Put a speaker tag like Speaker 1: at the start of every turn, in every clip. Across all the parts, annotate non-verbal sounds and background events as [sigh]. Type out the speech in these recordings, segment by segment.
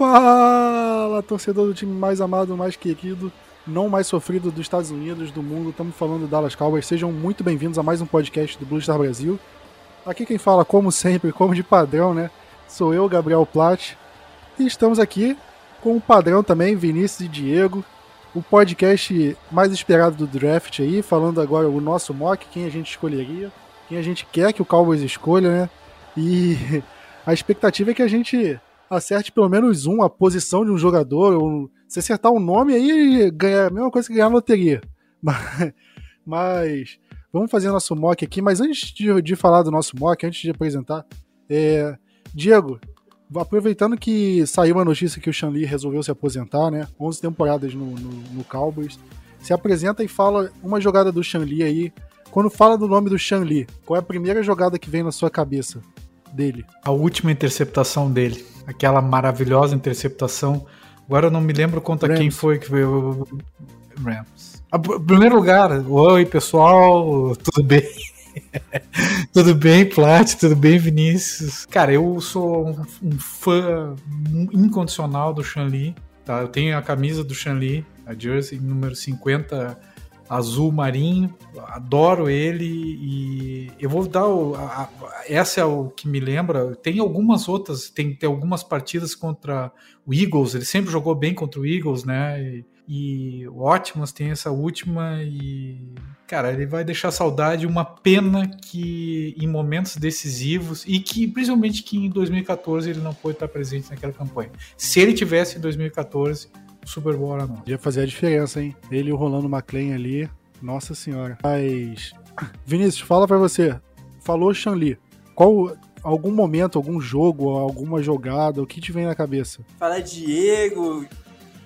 Speaker 1: Fala, torcedor do time mais amado, mais querido, não mais sofrido dos Estados Unidos, do mundo. Estamos falando do Dallas Cowboys. Sejam muito bem-vindos a mais um podcast do Blue Star Brasil. Aqui quem fala, como sempre, como de padrão, né? Sou eu, Gabriel Platt. E estamos aqui com o padrão também, Vinícius e Diego. O podcast mais esperado do draft aí, falando agora o nosso mock, quem a gente escolheria, quem a gente quer que o Cowboys escolha, né? E [laughs] a expectativa é que a gente acerte pelo menos um, a posição de um jogador. Ou, se acertar o um nome aí, ganha a mesma coisa que ganhar loteria. [laughs] Mas, mas vamos fazer nosso mock aqui. Mas antes de, de falar do nosso mock, antes de apresentar, é, Diego, aproveitando que saiu uma notícia que o Shanli resolveu se aposentar, né? 11 temporadas no, no, no Cowboys. Se apresenta e fala uma jogada do Shanli aí. Quando fala do nome do Shanli, qual é a primeira jogada que vem na sua cabeça dele?
Speaker 2: A última interceptação dele aquela maravilhosa interceptação. Agora eu não me lembro contra Rams. quem foi que veio. Rams. Em primeiro lugar, oi pessoal, tudo bem? [laughs] tudo bem, Plat? Tudo bem, Vinícius? Cara, eu sou um, um fã incondicional do Shanli. Tá? Eu tenho a camisa do Shanli, a jersey número 50 azul marinho, adoro ele e eu vou dar o, a, a, essa é o que me lembra. Tem algumas outras, tem, tem algumas partidas contra o Eagles. Ele sempre jogou bem contra o Eagles, né? E, e o Ótimos tem essa última e cara, ele vai deixar saudade. Uma pena que em momentos decisivos e que principalmente que em 2014 ele não pôde estar presente naquela campanha. Se ele tivesse em 2014 Super Bowl não.
Speaker 1: Ia fazer a diferença, hein? Ele e o Rolando McLean ali. Nossa senhora. Mas. [coughs] Vinícius, fala pra você. Falou Shanli. Qual. Algum momento, algum jogo, alguma jogada, o que te vem na cabeça?
Speaker 3: Fala Diego,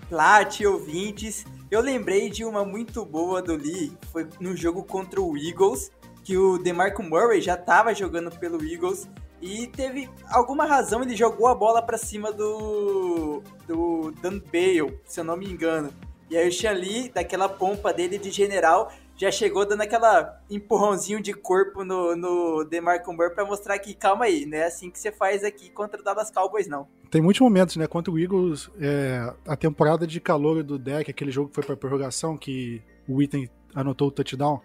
Speaker 3: Plat, ouvintes. Eu lembrei de uma muito boa do Lee, foi no jogo contra o Eagles, que o DeMarco Murray já estava jogando pelo Eagles e teve alguma razão, ele jogou a bola para cima do, do Dan Bale, se eu não me engano. E aí o Shanli, daquela pompa dele de general, já chegou dando aquela empurrãozinho de corpo no, no DeMarco Murray para mostrar que, calma aí, não é assim que você faz aqui contra o Dallas Cowboys, não.
Speaker 1: Tem muitos momentos, né? Contra o Eagles, é, a temporada de calor do deck, aquele jogo que foi para prorrogação, que o Item anotou o touchdown,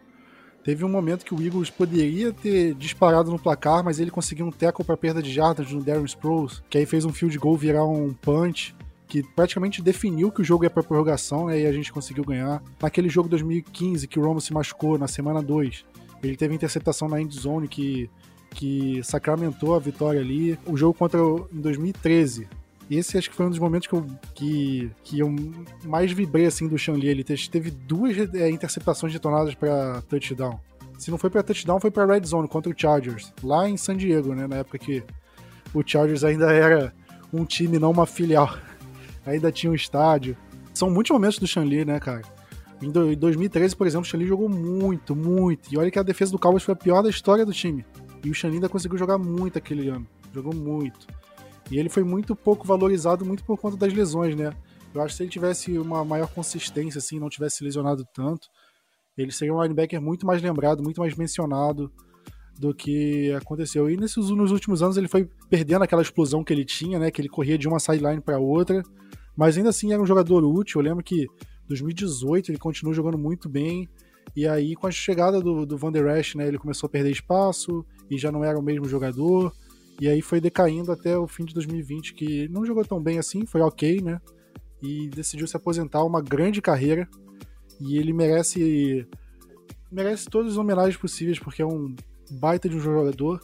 Speaker 1: Teve um momento que o Eagles poderia ter disparado no placar, mas ele conseguiu um tackle para perda de jardas no Darren Sproles, que aí fez um field goal virar um punch, que praticamente definiu que o jogo ia para prorrogação, né, e a gente conseguiu ganhar. Naquele jogo 2015 que o Romo se machucou na semana 2, ele teve interceptação na end zone que que sacramentou a vitória ali. O jogo contra em 2013, esse acho que foi um dos momentos que eu, que, que eu mais vibrei assim do Shanli. Ele teve duas é, interceptações detonadas para touchdown. Se não foi para touchdown, foi para red zone contra o Chargers, lá em San Diego, né, na época que o Chargers ainda era um time, não uma filial. [laughs] ainda tinha um estádio. São muitos momentos do Shanli, né, cara? Em 2013, por exemplo, o Shanli jogou muito, muito. E olha que a defesa do Cowboys foi a pior da história do time. E o Shanli ainda conseguiu jogar muito aquele ano. Jogou muito. E ele foi muito pouco valorizado, muito por conta das lesões, né? Eu acho que se ele tivesse uma maior consistência, assim, não tivesse lesionado tanto, ele seria um linebacker muito mais lembrado, muito mais mencionado do que aconteceu. E nesses, nos últimos anos ele foi perdendo aquela explosão que ele tinha, né? Que ele corria de uma sideline para outra, mas ainda assim era um jogador útil. Eu lembro que 2018 ele continuou jogando muito bem. E aí, com a chegada do, do Van Der Esch, né, ele começou a perder espaço e já não era o mesmo jogador. E aí foi decaindo até o fim de 2020, que não jogou tão bem assim, foi ok, né? E decidiu se aposentar, uma grande carreira. E ele merece merece todas as homenagens possíveis, porque é um baita de um jogador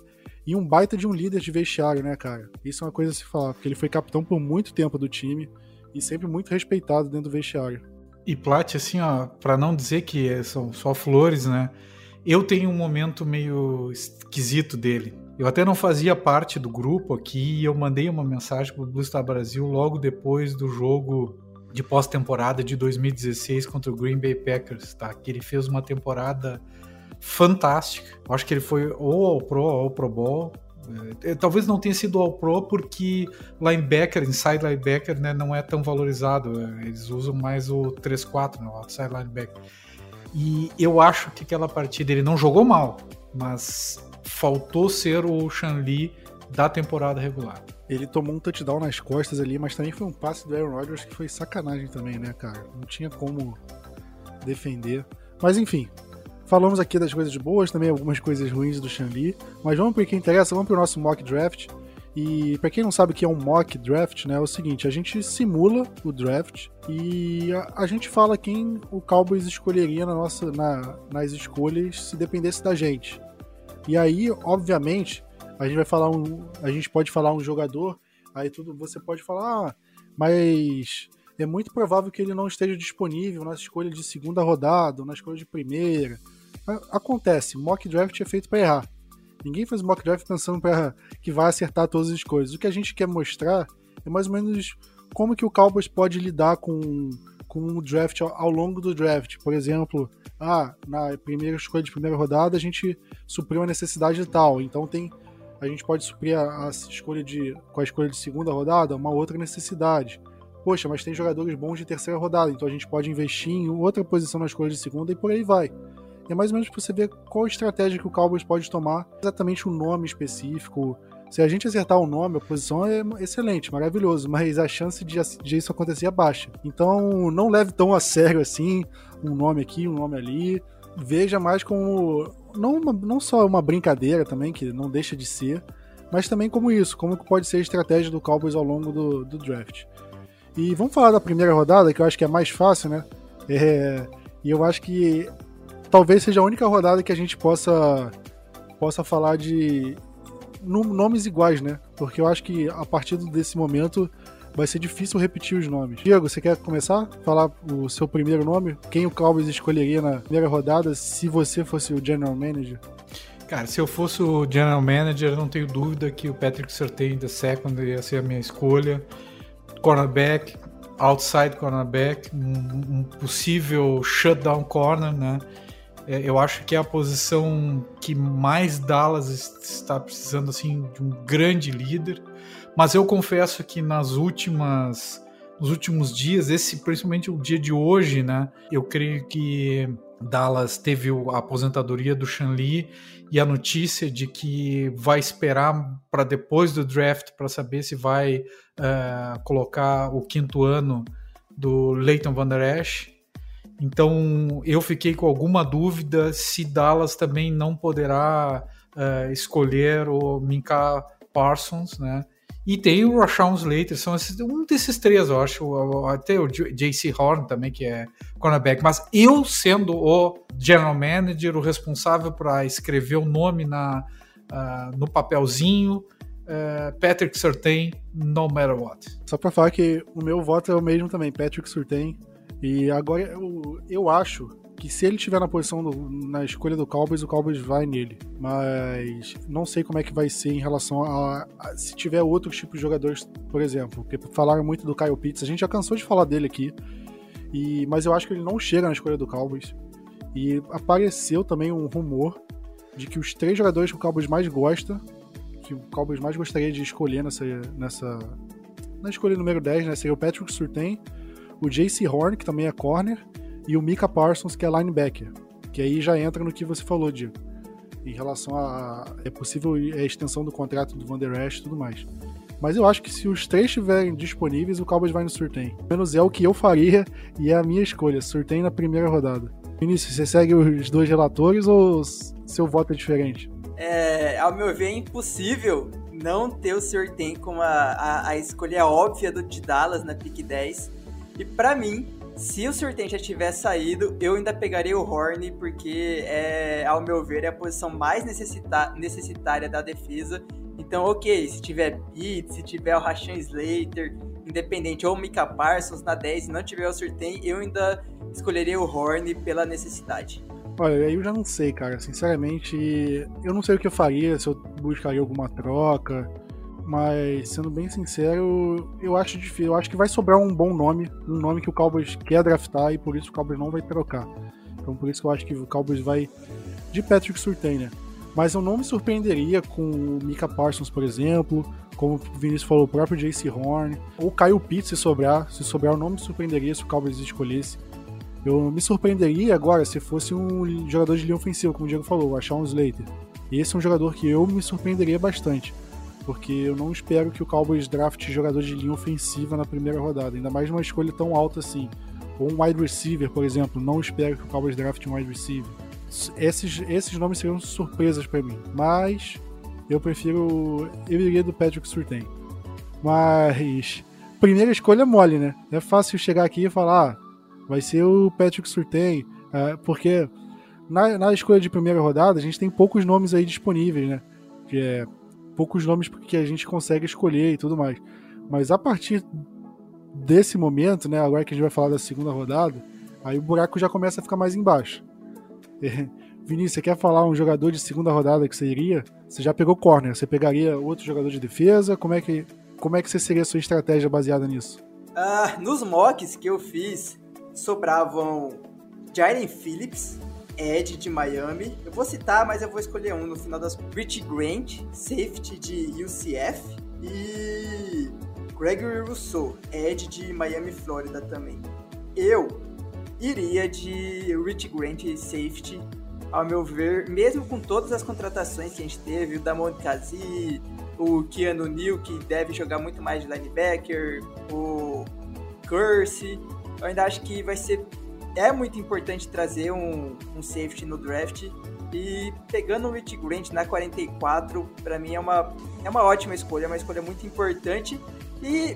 Speaker 1: e um baita de um líder de vestiário, né, cara? Isso é uma coisa a se falar, porque ele foi capitão por muito tempo do time e sempre muito respeitado dentro do vestiário.
Speaker 2: E Plat, assim, ó, para não dizer que são só flores, né? Eu tenho um momento meio esquisito dele. Eu até não fazia parte do grupo aqui e eu mandei uma mensagem para o Blue Star Brasil logo depois do jogo de pós-temporada de 2016 contra o Green Bay Packers, tá? Que ele fez uma temporada fantástica. Eu acho que ele foi ou ao Pro ou ao Pro Bowl. É, talvez não tenha sido ao Pro porque linebacker, inside linebacker, né, não é tão valorizado. É, eles usam mais o 3-4, né, o outside linebacker. E eu acho que aquela partida ele não jogou mal, mas faltou ser o Shanli da temporada regular.
Speaker 1: Ele tomou um touchdown nas costas ali, mas também foi um passe do Aaron Rodgers que foi sacanagem também, né, cara? Não tinha como defender. Mas enfim, falamos aqui das coisas boas, também algumas coisas ruins do Shanli. Mas vamos para o que interessa, vamos para o nosso mock draft. E para quem não sabe o que é um mock draft, né, é o seguinte: a gente simula o draft e a, a gente fala quem o Cowboys escolheria na nossa, na, nas escolhas se dependesse da gente. E aí, obviamente, a gente vai falar um, a gente pode falar um jogador, aí tudo você pode falar, ah, mas é muito provável que ele não esteja disponível na escolha de segunda rodada, ou na escolha de primeira. Acontece, mock draft é feito para errar. Ninguém faz mock draft pensando para [laughs] que vai acertar todas as coisas. O que a gente quer mostrar é mais ou menos como que o Cowboys pode lidar com, com o draft ao, longo do draft. Por exemplo, ah, na primeira escolha de primeira rodada a gente supriu a necessidade de tal, então tem a gente pode suprir a, a escolha de com a escolha de segunda rodada uma outra necessidade poxa, mas tem jogadores bons de terceira rodada, então a gente pode investir em outra posição na escolha de segunda e por aí vai. E é mais ou menos para você ver qual estratégia que o Cowboys pode tomar, exatamente o um nome específico. Se a gente acertar o nome, a posição é excelente, maravilhoso, mas a chance de, de isso acontecer é baixa. Então não leve tão a sério assim um nome aqui, um nome ali. Veja mais como não, não só uma brincadeira também, que não deixa de ser, mas também como isso, como pode ser a estratégia do Cowboys ao longo do, do draft. E vamos falar da primeira rodada, que eu acho que é mais fácil, né? É, e eu acho que talvez seja a única rodada que a gente possa, possa falar de nomes iguais, né? Porque eu acho que a partir desse momento vai ser difícil repetir os nomes. Diego, você quer começar? Falar o seu primeiro nome? Quem o Cowboys escolheria na primeira rodada se você fosse o General Manager?
Speaker 2: Cara, se eu fosse o General Manager, não tenho dúvida que o Patrick Surtain da Second ia ser a minha escolha cornerback, outside cornerback, um, um possível shutdown corner, né? É, eu acho que é a posição que mais Dallas está precisando assim de um grande líder. Mas eu confesso que nas últimas nos últimos dias, esse principalmente o dia de hoje, né? Eu creio que Dallas teve a aposentadoria do Shanli e a notícia de que vai esperar para depois do draft para saber se vai uh, colocar o quinto ano do Leighton Van Der Esch. Então eu fiquei com alguma dúvida se Dallas também não poderá uh, escolher o Minka Parsons, né? E tem o Rashawn Slater, são esses, um desses três, eu acho. Até o JC Horn também, que é cornerback. Mas eu, sendo o general manager, o responsável para escrever o nome na, uh, no papelzinho, uh, Patrick Surtain, no matter what.
Speaker 1: Só para falar que o meu voto é o mesmo também, Patrick Surtain. E agora eu, eu acho que se ele tiver na posição do, na escolha do Cowboys, o Cowboys vai nele. Mas não sei como é que vai ser em relação a, a se tiver outros tipos de jogadores, por exemplo, porque falaram muito do Kyle Pitts, a gente já cansou de falar dele aqui. E, mas eu acho que ele não chega na escolha do Cowboys. E apareceu também um rumor de que os três jogadores que o Cowboys mais gosta, que o Cowboys mais gostaria de escolher nessa, nessa na escolha número 10, né, seria o Patrick Surtain, o JC Horn, que também é corner, e o Mika Parsons, que é linebacker. Que aí já entra no que você falou, Diego. Em relação a. É possível a extensão do contrato do Van Der Esch e tudo mais. Mas eu acho que se os três estiverem disponíveis, o Cowboys vai no Surtain. Menos é o que eu faria [laughs] e é a minha escolha. Surtain na primeira rodada. Vinícius, você segue os dois relatores ou seu voto é diferente?
Speaker 3: É, ao meu ver, é impossível não ter o Surtain como a, a, a escolha óbvia do, de Dallas na pick 10. E para mim, se o Surtain já tivesse saído, eu ainda pegaria o Horn, porque, é, ao meu ver, é a posição mais necessita necessitária da defesa. Então, ok, se tiver Beat, se tiver o Rashan Slater, independente, ou o Mika Parsons na 10, e não tiver o Surtain, eu ainda escolheria o Horn pela necessidade.
Speaker 1: Olha, aí eu já não sei, cara. Sinceramente, eu não sei o que eu faria, se eu buscaria alguma troca. Mas, sendo bem sincero, eu acho difícil. Eu acho que vai sobrar um bom nome, um nome que o Cowboys quer draftar e por isso o Cowboys não vai trocar. Então, por isso que eu acho que o Cowboys vai de Patrick Surtain, né? Mas eu não me surpreenderia com o Mika Parsons, por exemplo, como o Vinícius falou, o próprio JC Horn, ou Kyle Pitts se sobrar. Se sobrar, eu não me surpreenderia se o Cowboys escolhesse. Eu me surpreenderia agora se fosse um jogador de linha ofensiva, como o Diego falou, achar um Slater. Esse é um jogador que eu me surpreenderia bastante. Porque eu não espero que o Cowboys draft jogador de linha ofensiva na primeira rodada, ainda mais uma escolha tão alta assim. Ou um wide receiver, por exemplo, não espero que o Cowboys draft um wide receiver. Esses, esses nomes seriam surpresas para mim, mas eu prefiro. Eu iria do Patrick Surtain. Mas. Primeira escolha é mole, né? É fácil chegar aqui e falar, ah, vai ser o Patrick Surtain, é, porque na, na escolha de primeira rodada a gente tem poucos nomes aí disponíveis, né? Que é poucos nomes que a gente consegue escolher e tudo mais. Mas a partir desse momento, né, agora que a gente vai falar da segunda rodada, aí o buraco já começa a ficar mais embaixo. É, Vinícius, você quer falar um jogador de segunda rodada que você iria? Você já pegou corner, você pegaria outro jogador de defesa? Como é que, como é que você seria a sua estratégia baseada nisso?
Speaker 3: Ah, nos mocks que eu fiz, sobravam Jaren Phillips, Ed de Miami. Eu vou citar, mas eu vou escolher um no final das. Rich Grant, safety de UCF. E Gregory Rousseau, Ed de Miami, Flórida também. Eu iria de Rich Grant, safety. Ao meu ver, mesmo com todas as contratações que a gente teve, o Damon Kazi, o Keanu Neal, que deve jogar muito mais de linebacker, o Curse, eu ainda acho que vai ser é muito importante trazer um, um safety no draft. E pegando o Rich Grant na 44, para mim é uma, é uma ótima escolha, é uma escolha muito importante. E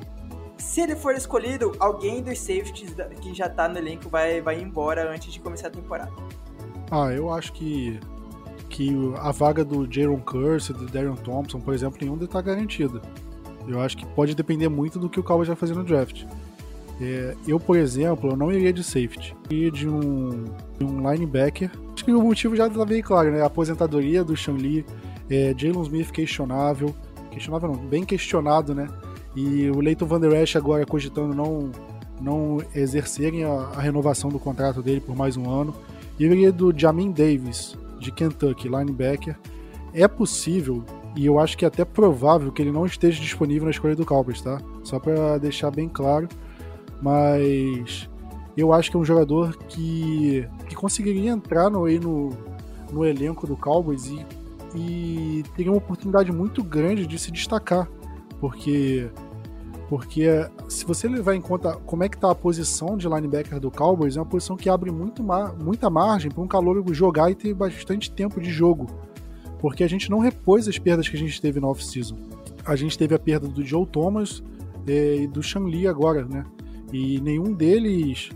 Speaker 3: se ele for escolhido, alguém dos safeties que já tá no elenco vai, vai embora antes de começar a temporada.
Speaker 1: Ah, eu acho que, que a vaga do Jaron Curse, do Darion Thompson, por exemplo, nenhum está garantida. Eu acho que pode depender muito do que o Cowboys vai fazer no draft. É, eu, por exemplo, eu não iria de safety. Iria de um, de um linebacker. Acho que o motivo já está bem claro, né? A aposentadoria do Sean Lee, é, Jalen Smith questionável. Questionável não, bem questionado, né? E o Leighton Van Der Esch agora cogitando não, não exercerem a, a, renovação do contrato dele por mais um ano. E eu iria do Jamin Davis, de Kentucky, linebacker. É possível, e eu acho que é até provável, que ele não esteja disponível na escolha do Cowboys, tá? Só para deixar bem claro mas eu acho que é um jogador que, que conseguiria entrar no, no, no elenco do Cowboys e, e teria uma oportunidade muito grande de se destacar, porque porque se você levar em conta como é que está a posição de linebacker do Cowboys, é uma posição que abre muito muita margem para um calor jogar e ter bastante tempo de jogo, porque a gente não repôs as perdas que a gente teve na off-season. A gente teve a perda do Joe Thomas eh, e do Shan Lee agora, né? E nenhum deles.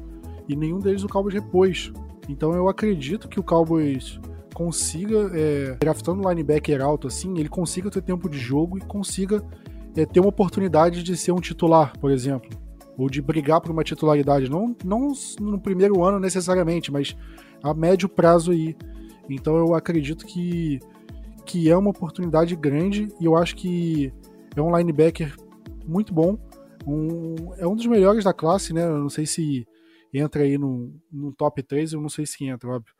Speaker 1: E nenhum deles o Cowboys repôs. Então eu acredito que o Cowboys consiga, é, draftando linebacker alto assim, ele consiga ter tempo de jogo e consiga é, ter uma oportunidade de ser um titular, por exemplo. Ou de brigar por uma titularidade. Não, não no primeiro ano necessariamente, mas a médio prazo aí. Então eu acredito que, que é uma oportunidade grande e eu acho que é um linebacker muito bom um, é um dos melhores da classe, né? Eu não sei se entra aí no, no top 3, eu não sei se entra, óbvio.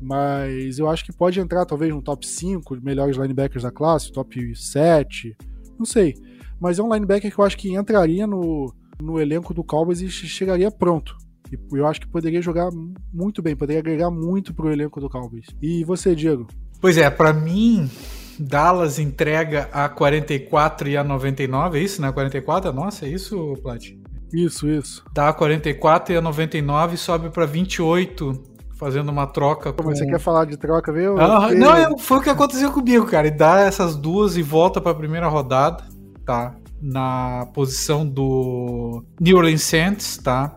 Speaker 1: Mas eu acho que pode entrar talvez no top 5 melhores linebackers da classe, top 7, não sei. Mas é um linebacker que eu acho que entraria no, no elenco do Cowboys e chegaria pronto. E eu acho que poderia jogar muito bem, poderia agregar muito pro elenco do Cowboys. E você, Diego?
Speaker 2: Pois é, para mim, Dallas entrega a 44 e a 99, é isso, né? 44 nossa, é isso, Plat?
Speaker 1: Isso, isso.
Speaker 2: Dá a 44 e a 99 sobe para 28, fazendo uma troca
Speaker 1: com... Mas você quer falar de troca, viu?
Speaker 2: Ah, Não, foi o que aconteceu comigo, cara. E dá essas duas e volta para a primeira rodada, tá? Na posição do New Orleans Saints, tá?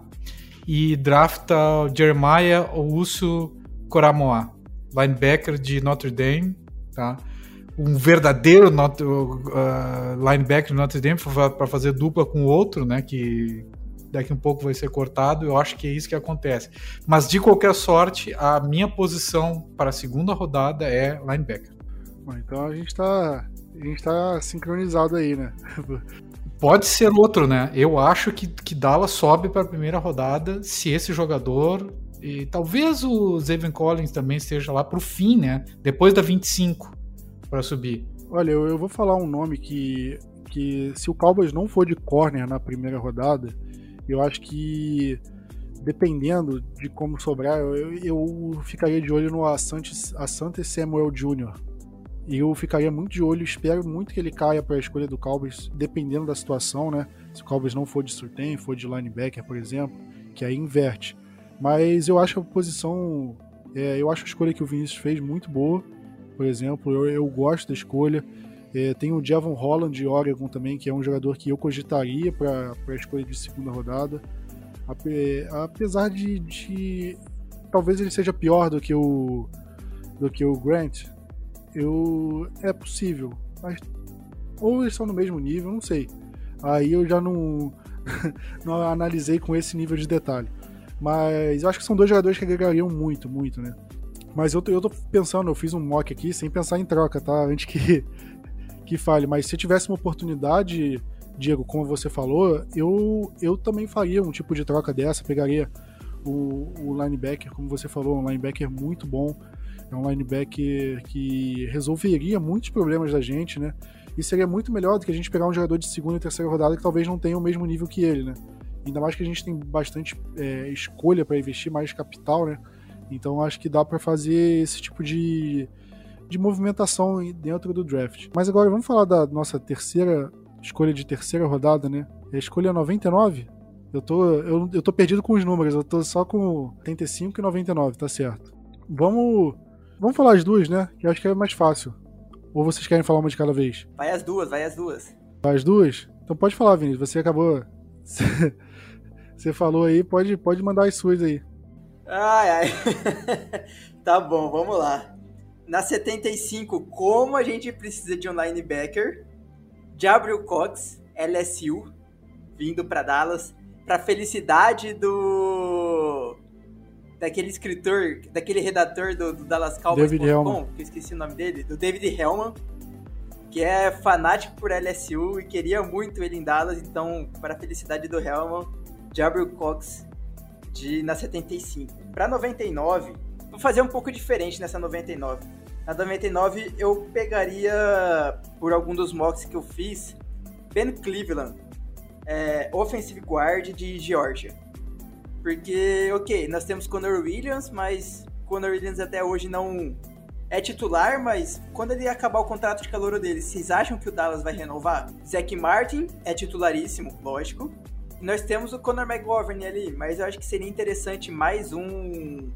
Speaker 2: E drafta o Jeremiah Ousu Coramoa, linebacker de Notre Dame, tá? Um verdadeiro not, uh, linebacker do Notre Dame para fazer dupla com outro, né? Que daqui um pouco vai ser cortado. Eu acho que é isso que acontece. Mas de qualquer sorte, a minha posição para a segunda rodada é linebacker.
Speaker 1: Bom, então a gente está a gente tá sincronizado aí, né? [laughs]
Speaker 2: Pode ser outro, né? Eu acho que, que Dallas sobe para a primeira rodada se esse jogador e talvez o Zayvon Collins também esteja lá para o fim, né? Depois da 25 para subir?
Speaker 1: Olha, eu, eu, vou falar um nome que, que se o Cowboys não for de corner na primeira rodada, eu acho que dependendo de como sobrar, eu, eu ficaria de olho no Asante, Asante Samuel Jr. E eu ficaria muito de olho, espero muito que ele caia para a escolha do Cowboys, dependendo da situação, né? Se o Cowboys não for de surtem, for de linebacker, por exemplo, que aí inverte. Mas eu acho a posição, é, eu acho a escolha que o Vinícius fez muito boa, por exemplo, eu, eu gosto da escolha. É, tem o Javon Holland de Oregon também, que é um jogador que eu cogitaria para a escolha de segunda rodada. Apesar de, de, talvez ele seja pior do que o do que o Grant, eu é possível, mas ou eles estão no mesmo nível, não sei. Aí eu já não [laughs] não analisei com esse nível de detalhe. Mas eu acho que são dois jogadores que agregariam muito, muito, né? Mas eu eu tô pensando, eu fiz um mock aqui sem pensar em troca, tá? [laughs] Antes que, que fale. Mas se tivesse uma oportunidade, Diego, como você falou, eu, eu também faria um tipo de troca dessa. Pegaria o, o linebacker, como você falou, um linebacker muito bom. É um linebacker que resolveria muitos problemas da gente, né? E seria muito melhor do que a gente pegar um jogador de segunda e terceira rodada que talvez não tenha o mesmo nível que ele, né? Ainda mais que a gente tem bastante é, escolha para investir, mais capital, né? Então acho que dá para fazer esse tipo de, de movimentação dentro do draft. Mas agora vamos falar da nossa terceira escolha de terceira rodada, né? É a escolha 99? Eu tô, eu, eu tô perdido com os números, eu tô só com 85 e 99, tá certo. Vamos, vamos falar as duas, né? Que eu acho que é mais fácil. Ou vocês querem falar uma de cada vez?
Speaker 3: Vai as duas, vai as duas.
Speaker 1: Vai as duas? Então pode falar, Vinícius. Você acabou. [laughs] Você falou aí, pode, pode mandar as suas aí.
Speaker 3: Ai, ai. [laughs] tá bom, vamos lá. Na 75, como a gente precisa de um linebacker, Gabriel Cox, LSU, vindo para Dallas, para felicidade do daquele escritor, daquele redator do, do Dallas Cowboys,
Speaker 1: David Hellman.
Speaker 3: que eu esqueci o nome dele, do David Hellman, que é fanático por LSU e queria muito ele em Dallas, então, para a felicidade do Hellman, Gabriel Cox de na 75. Para 99, vou fazer um pouco diferente nessa 99. Na 99 eu pegaria, por algum dos mocks que eu fiz, Ben Cleveland, é, offensive guard de Georgia. Porque, ok, nós temos Conor Williams, mas Conor Williams até hoje não é titular, mas quando ele acabar o contrato de calor dele, vocês acham que o Dallas vai renovar? Zach Martin é titularíssimo, lógico. Nós temos o Conor McGovern ali, mas eu acho que seria interessante mais um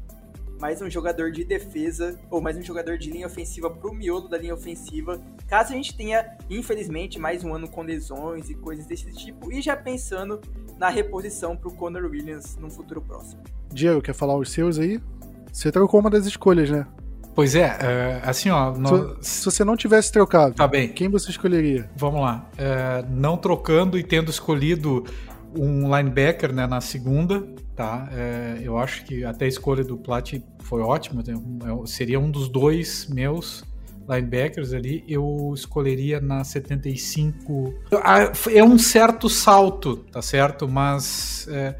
Speaker 3: mais um jogador de defesa ou mais um jogador de linha ofensiva pro miolo da linha ofensiva, caso a gente tenha, infelizmente, mais um ano com lesões e coisas desse tipo, e já pensando na reposição pro Conor Williams no futuro próximo.
Speaker 1: Diego, quer falar os seus aí? Você trocou uma das escolhas, né?
Speaker 2: Pois é, é assim, ó.
Speaker 1: No... Se, se, você não tivesse trocado,
Speaker 2: tá bem.
Speaker 1: quem você escolheria?
Speaker 2: Vamos lá. É, não trocando e tendo escolhido um linebacker né, na segunda, tá? É, eu acho que até a escolha do Plat foi ótima, é seria um dos dois meus linebackers ali, eu escolheria na 75. É um certo salto, tá certo? Mas é,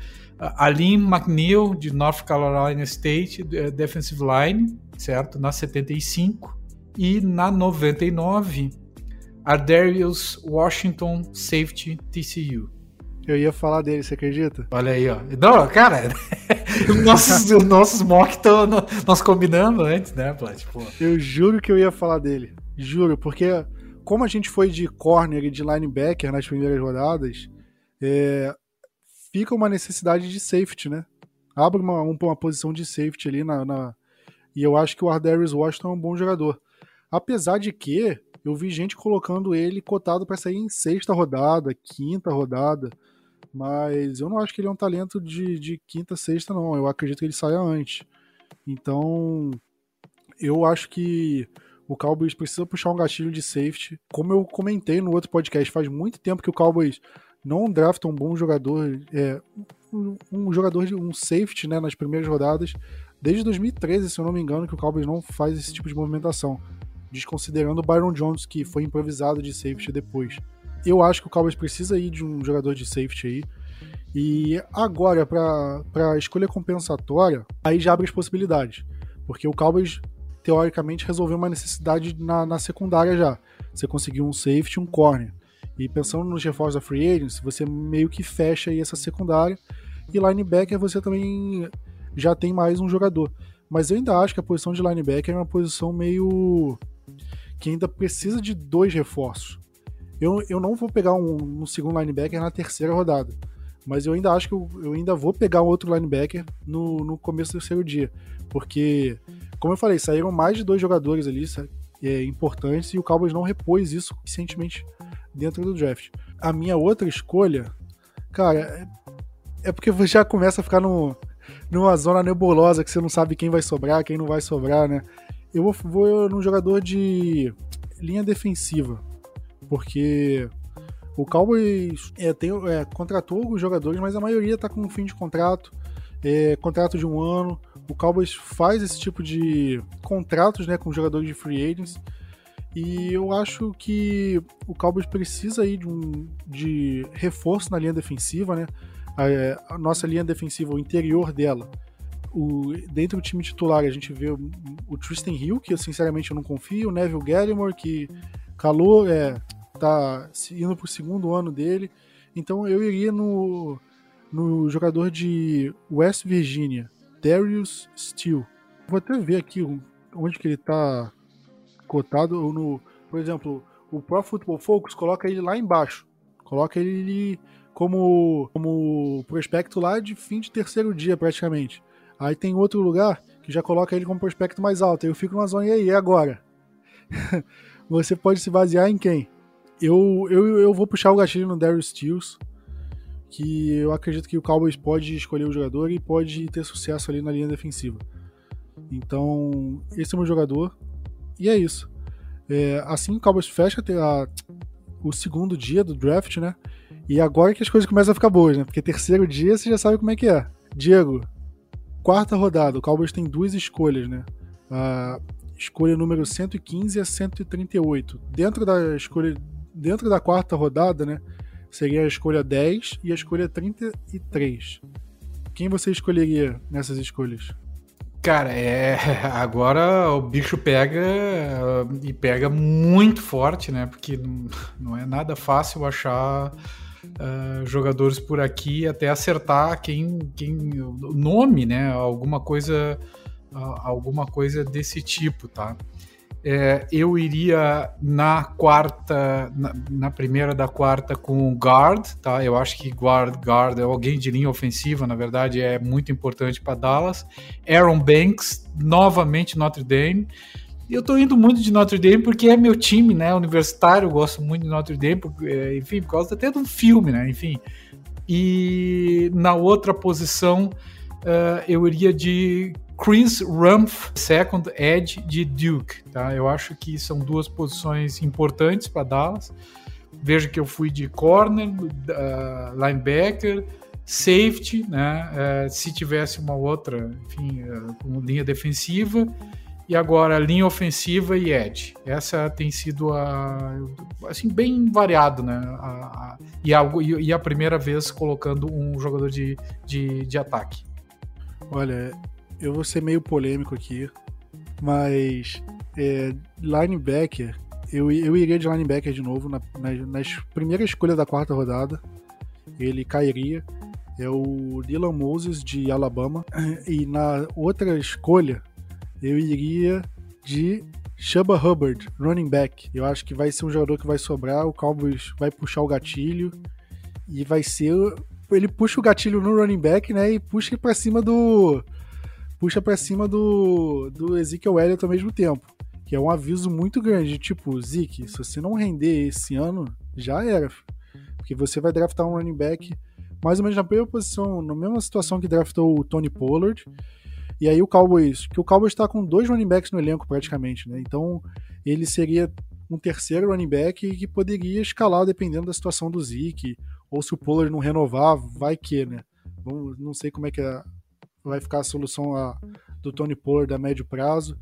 Speaker 2: McNeil, de North Carolina State, é, defensive line, certo? Na 75. E na 99, Ardarius Washington, safety TCU.
Speaker 1: Eu ia falar dele, você acredita?
Speaker 2: Olha aí, ó. Não, cara, [laughs] nossos, nossos mock estão nós combinando antes, né, Plat?
Speaker 1: Eu juro que eu ia falar dele. Juro, porque como a gente foi de corner e de linebacker nas primeiras rodadas, é, fica uma necessidade de safety, né? Abre uma, uma posição de safety ali na, na, E eu acho que o Ardarius Washington é um bom jogador. Apesar de que eu vi gente colocando ele cotado para sair em sexta rodada, quinta rodada. Mas eu não acho que ele é um talento de, de quinta, sexta, não. Eu acredito que ele saia antes. Então, eu acho que o Cowboys precisa puxar um gatilho de safety. Como eu comentei no outro podcast, faz muito tempo que o Cowboys não drafta um bom jogador, é, um, um jogador de um safety né, nas primeiras rodadas. Desde 2013, se eu não me engano, que o Cowboys não faz esse tipo de movimentação. Desconsiderando o Byron Jones, que foi improvisado de safety depois eu acho que o Cowboys precisa ir de um jogador de safety aí. E agora, para escolha compensatória, aí já abre as possibilidades. Porque o Cowboys, teoricamente, resolveu uma necessidade na, na secundária já. Você conseguiu um safety um corner. E pensando nos reforços da Free Agents, você meio que fecha aí essa secundária. E linebacker você também já tem mais um jogador. Mas eu ainda acho que a posição de linebacker é uma posição meio que ainda precisa de dois reforços. Eu, eu não vou pegar um, um segundo linebacker na terceira rodada, mas eu ainda acho que eu, eu ainda vou pegar um outro linebacker no, no começo do terceiro dia, porque, como eu falei, saíram mais de dois jogadores ali é, importantes e o Cowboys não repôs isso suficientemente dentro do draft. A minha outra escolha, cara, é, é porque já começa a ficar no, numa zona nebulosa que você não sabe quem vai sobrar, quem não vai sobrar, né? Eu vou, vou num jogador de linha defensiva, porque o Cowboys é, tem, é, contratou alguns jogadores, mas a maioria está com um fim de contrato, é, contrato de um ano. O Cowboys faz esse tipo de contratos né, com jogadores de free agents. E eu acho que o Cowboys precisa aí de um de reforço na linha defensiva, né? A, a nossa linha defensiva, o interior dela, o, dentro do time titular a gente vê o, o, Tristan Hill, que eu sinceramente eu não confio, o Neville Gallimore, que calor, é, tá indo pro segundo ano dele. Então eu iria no, no jogador de West Virginia, Darius Steele. Vou até ver aqui onde que ele tá cotado. Ou no, por exemplo, o Pro Football Focus coloca ele lá embaixo. Coloca ele como, como prospecto lá de fim de terceiro dia, praticamente. Aí tem outro lugar que já coloca ele como prospecto mais alto. Eu fico numa zona, e aí, agora? [laughs] Você pode se basear em quem? Eu, eu, eu vou puxar o gatilho no Darius Stills, que eu acredito que o Cowboys pode escolher o jogador e pode ter sucesso ali na linha defensiva. Então, esse é o meu jogador. E é isso. É, assim o Cowboys fecha a, o segundo dia do draft, né? E agora que as coisas começam a ficar boas, né? Porque terceiro dia você já sabe como é que é. Diego, quarta rodada, o Cowboys tem duas escolhas, né? A escolha número 115 a 138. Dentro da escolha dentro da quarta rodada, né, seria a escolha 10 e a escolha 33. Quem você escolheria nessas escolhas?
Speaker 2: Cara, é [laughs] agora o bicho pega e pega muito forte, né? Porque não é nada fácil achar uh, jogadores por aqui até acertar quem, quem nome, né? Alguma coisa, alguma coisa desse tipo, tá? É, eu iria na quarta, na, na, primeira da quarta com guard, tá? Eu acho que guard, guard é alguém de linha ofensiva, na verdade é muito importante para Dallas. Aaron Banks, novamente Notre Dame. Eu tô indo muito de Notre Dame porque é meu time, né? Universitário, eu gosto muito de Notre Dame, porque, é, enfim, por causa até de um filme, né? Enfim. E na outra posição, uh, eu iria de Chris Rumph, second edge de Duke, tá? Eu acho que são duas posições importantes para Dallas. Veja que eu fui de corner, uh, linebacker, safety, né? Uh, se tivesse uma outra, enfim, uh, linha defensiva e agora linha ofensiva e edge. Essa tem sido a assim bem variado, né? A, a, e, a, e a primeira vez colocando um jogador de, de, de ataque.
Speaker 1: Olha, eu vou ser meio polêmico aqui, mas é, linebacker, eu, eu iria de linebacker de novo na, na, nas primeiras escolhas da quarta rodada. Ele cairia. É o Dylan Moses de Alabama. E na outra escolha, eu iria de Chuba Hubbard, running back. Eu acho que vai ser um jogador que vai sobrar. O Cowboys vai puxar o gatilho e vai ser. Ele puxa o gatilho no running back, né? E puxa para cima do puxa para cima do, do Ezekiel Elliott ao mesmo tempo. Que é um aviso muito grande, tipo, Zeke, se você não render esse ano, já era. Porque você vai draftar um running back mais ou menos na mesma posição, na mesma situação que draftou o Tony Pollard. E aí o Cowboys, que o Cowboys está com dois running backs no elenco praticamente, né? Então ele seria um terceiro running back que poderia escalar dependendo da situação do Zeke, ou se o Pollard não renovar, vai que, né? Não sei como é que é vai ficar a solução a, do Tony Pollard a médio prazo.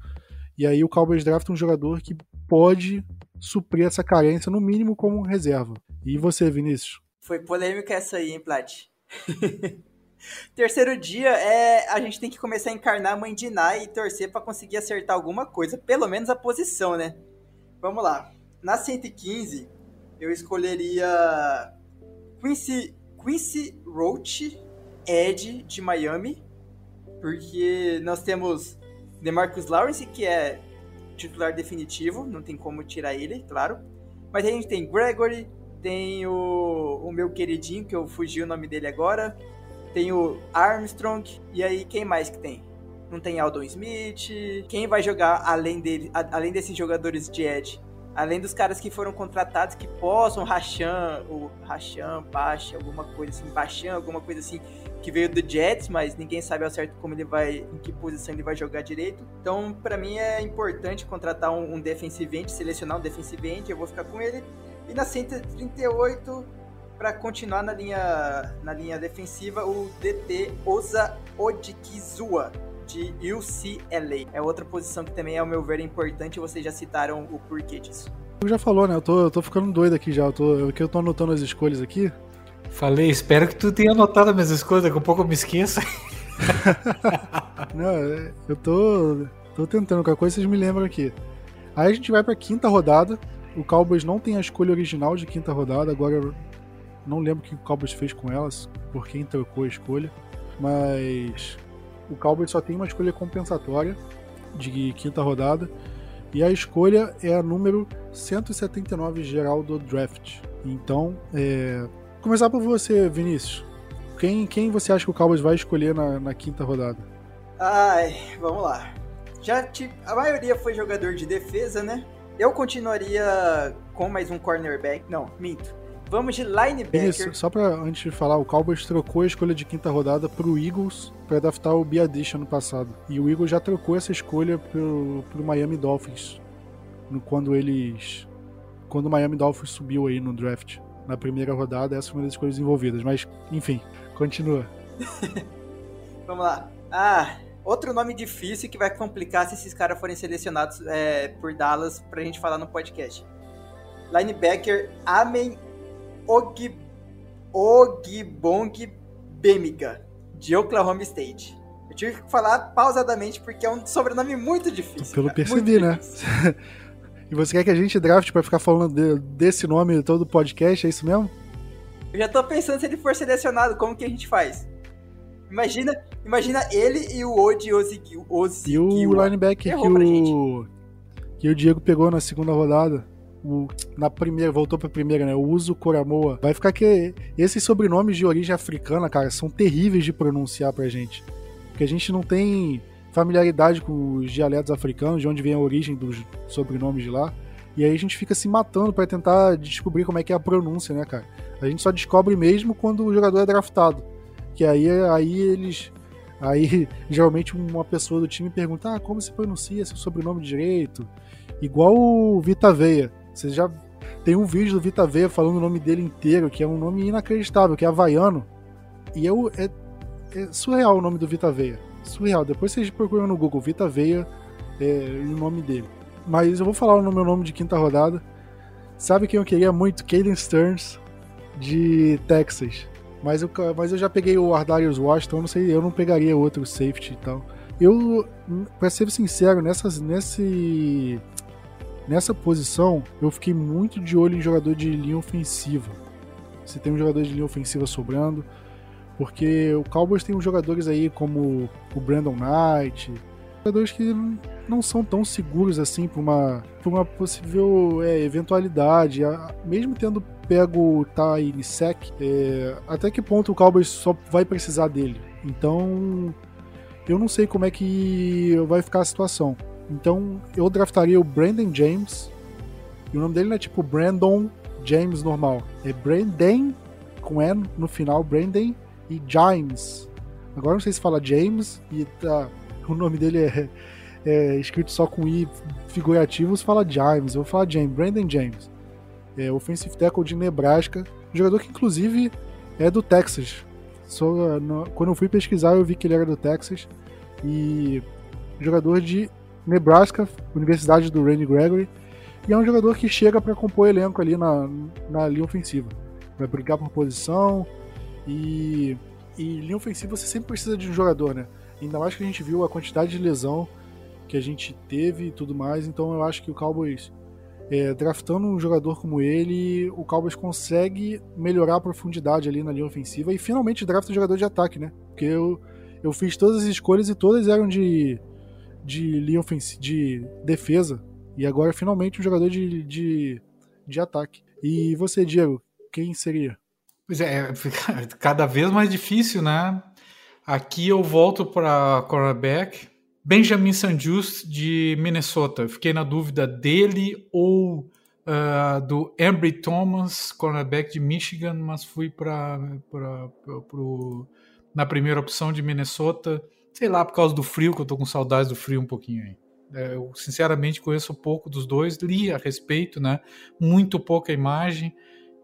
Speaker 1: E aí o Cowboys draft um jogador que pode suprir essa carência, no mínimo como reserva. E você, Vinícius?
Speaker 3: Foi polêmica essa aí, hein, Plat? [laughs] Terceiro dia é a gente tem que começar a encarnar a mãe de Nai e torcer para conseguir acertar alguma coisa, pelo menos a posição, né? Vamos lá. Na 115, eu escolheria Quincy, Quincy Roach, Ed de Miami, porque nós temos DeMarcus Lawrence, que é titular definitivo, não tem como tirar ele, claro. Mas a gente tem Gregory, tem o, o meu queridinho, que eu fugi o nome dele agora, tem o Armstrong, e aí quem mais que tem? Não tem Aldon Smith, quem vai jogar além dele, além desses jogadores de Edge? Além dos caras que foram contratados que possam Rachan, o Rachan, Baixa, alguma coisa assim, Baixan, alguma coisa assim, que veio do Jets, mas ninguém sabe ao certo como ele vai, em que posição ele vai jogar direito. Então, para mim é importante contratar um, um defensive end, selecionar um defensive end, eu vou ficar com ele. E na 138, para continuar na linha, na linha defensiva, o DT Osa Odikizua de UCLA. É outra posição que também, ao meu ver, é importante. Vocês já citaram o porquê disso.
Speaker 1: Já falou, né? Eu tô, eu tô ficando doido aqui já. Eu tô, eu, eu tô anotando as escolhas aqui.
Speaker 2: Falei, espero que tu tenha anotado as minhas escolhas, daqui a pouco eu me esqueça. [laughs]
Speaker 1: Não, é, eu tô, tô tentando, qualquer coisa vocês me lembram aqui. Aí a gente vai pra quinta rodada. O Cowboys não tem a escolha original de quinta rodada, agora não lembro o que o Cowboys fez com elas, por quem trocou a escolha. Mas o Cowboys só tem uma escolha compensatória de quinta rodada. E a escolha é a número 179 geral do draft. Então, é... começar por você, Vinícius. Quem, quem você acha que o Cowboys vai escolher na, na quinta rodada?
Speaker 3: Ai, vamos lá. Já. A maioria foi jogador de defesa, né? Eu continuaria com mais um cornerback. Não, minto. Vamos de linebacker. Isso,
Speaker 1: só pra antes de falar, o Cowboys trocou a escolha de quinta rodada pro Eagles para draftar o Biadish ano passado. E o Eagles já trocou essa escolha pro, pro Miami Dolphins. No, quando eles. Quando o Miami Dolphins subiu aí no draft. Na primeira rodada, essa foi uma das escolhas envolvidas. Mas, enfim, continua. [laughs]
Speaker 3: Vamos lá. Ah, outro nome difícil que vai complicar se esses caras forem selecionados é, por Dallas pra gente falar no podcast. Linebacker Amen Og... Ogbong Bemiga, de Oklahoma State. Eu tive que falar pausadamente porque é um sobrenome muito difícil.
Speaker 1: Pelo percebi, né? [laughs] e você quer que a gente draft para ficar falando de, desse nome todo o podcast, é isso mesmo?
Speaker 3: Eu já tô pensando se ele for selecionado, como que a gente faz? Imagina, imagina ele e o Odi Ozigi,
Speaker 1: E o linebacker que o, que o Diego pegou na segunda rodada o, na primeira, voltou pra primeira, né? O Uso Coramoa. Vai ficar que esses sobrenomes de origem africana, cara, são terríveis de pronunciar pra gente. Porque a gente não tem familiaridade com os dialetos africanos, de onde vem a origem dos sobrenomes de lá. E aí a gente fica se matando para tentar descobrir como é que é a pronúncia, né, cara? A gente só descobre mesmo quando o jogador é draftado. Que aí, aí eles. Aí [laughs] geralmente uma pessoa do time pergunta: ah, como se pronuncia seu sobrenome direito? Igual o Vita Veia. Você já tem um vídeo do Vita Veia falando o nome dele inteiro, que é um nome inacreditável, que é havaiano. E eu, é, é surreal o nome do Vita Veia. Surreal. Depois vocês procuram no Google Vita Veia é, o nome dele. Mas eu vou falar o meu nome de quinta rodada. Sabe quem eu queria muito? Caden Stearns, de Texas. Mas eu, mas eu já peguei o Ardarius Washington, não sei, eu não pegaria outro safety e tal. Eu, pra ser sincero, nessas, nesse Nessa posição, eu fiquei muito de olho em jogador de linha ofensiva. Se tem um jogador de linha ofensiva sobrando, porque o Cowboys tem uns jogadores aí como o Brandon Knight, jogadores que não são tão seguros assim para uma, uma possível é, eventualidade. Mesmo tendo pego o Ty Nisek, é, até que ponto o Cowboys só vai precisar dele? Então, eu não sei como é que vai ficar a situação. Então eu draftaria o Brandon James. E o nome dele não é tipo Brandon James normal. É Brandon com N no final, Brandon e James. Agora não sei se fala James e tá, o nome dele é, é, escrito só com I figurativo, se fala James. Eu vou falar James, Brandon James. É offensive tackle de Nebraska. Jogador que inclusive é do Texas. No, quando eu fui pesquisar eu vi que ele era do Texas. E jogador de Nebraska, Universidade do Randy Gregory, e é um jogador que chega para compor elenco ali na, na linha ofensiva. Vai brigar por posição e, e linha ofensiva você sempre precisa de um jogador, né? Ainda mais que a gente viu a quantidade de lesão que a gente teve e tudo mais, então eu acho que o Cowboys, é, draftando um jogador como ele, o Cowboys consegue melhorar a profundidade ali na linha ofensiva e finalmente drafta um jogador de ataque, né? Porque eu, eu fiz todas as escolhas e todas eram de de linha ofensiva, de defesa, e agora finalmente um jogador de, de, de ataque. E você, Diego, quem seria?
Speaker 2: Pois é, [laughs] cada vez mais difícil, né? Aqui eu volto para cornerback. Benjamin Sanjust de Minnesota. Fiquei na dúvida dele ou uh, do Embry Thomas, cornerback de Michigan, mas fui para na primeira opção de Minnesota. Sei lá, por causa do frio, que eu tô com saudades do frio um pouquinho aí. É, eu sinceramente conheço pouco dos dois, li a respeito, né? Muito pouca imagem.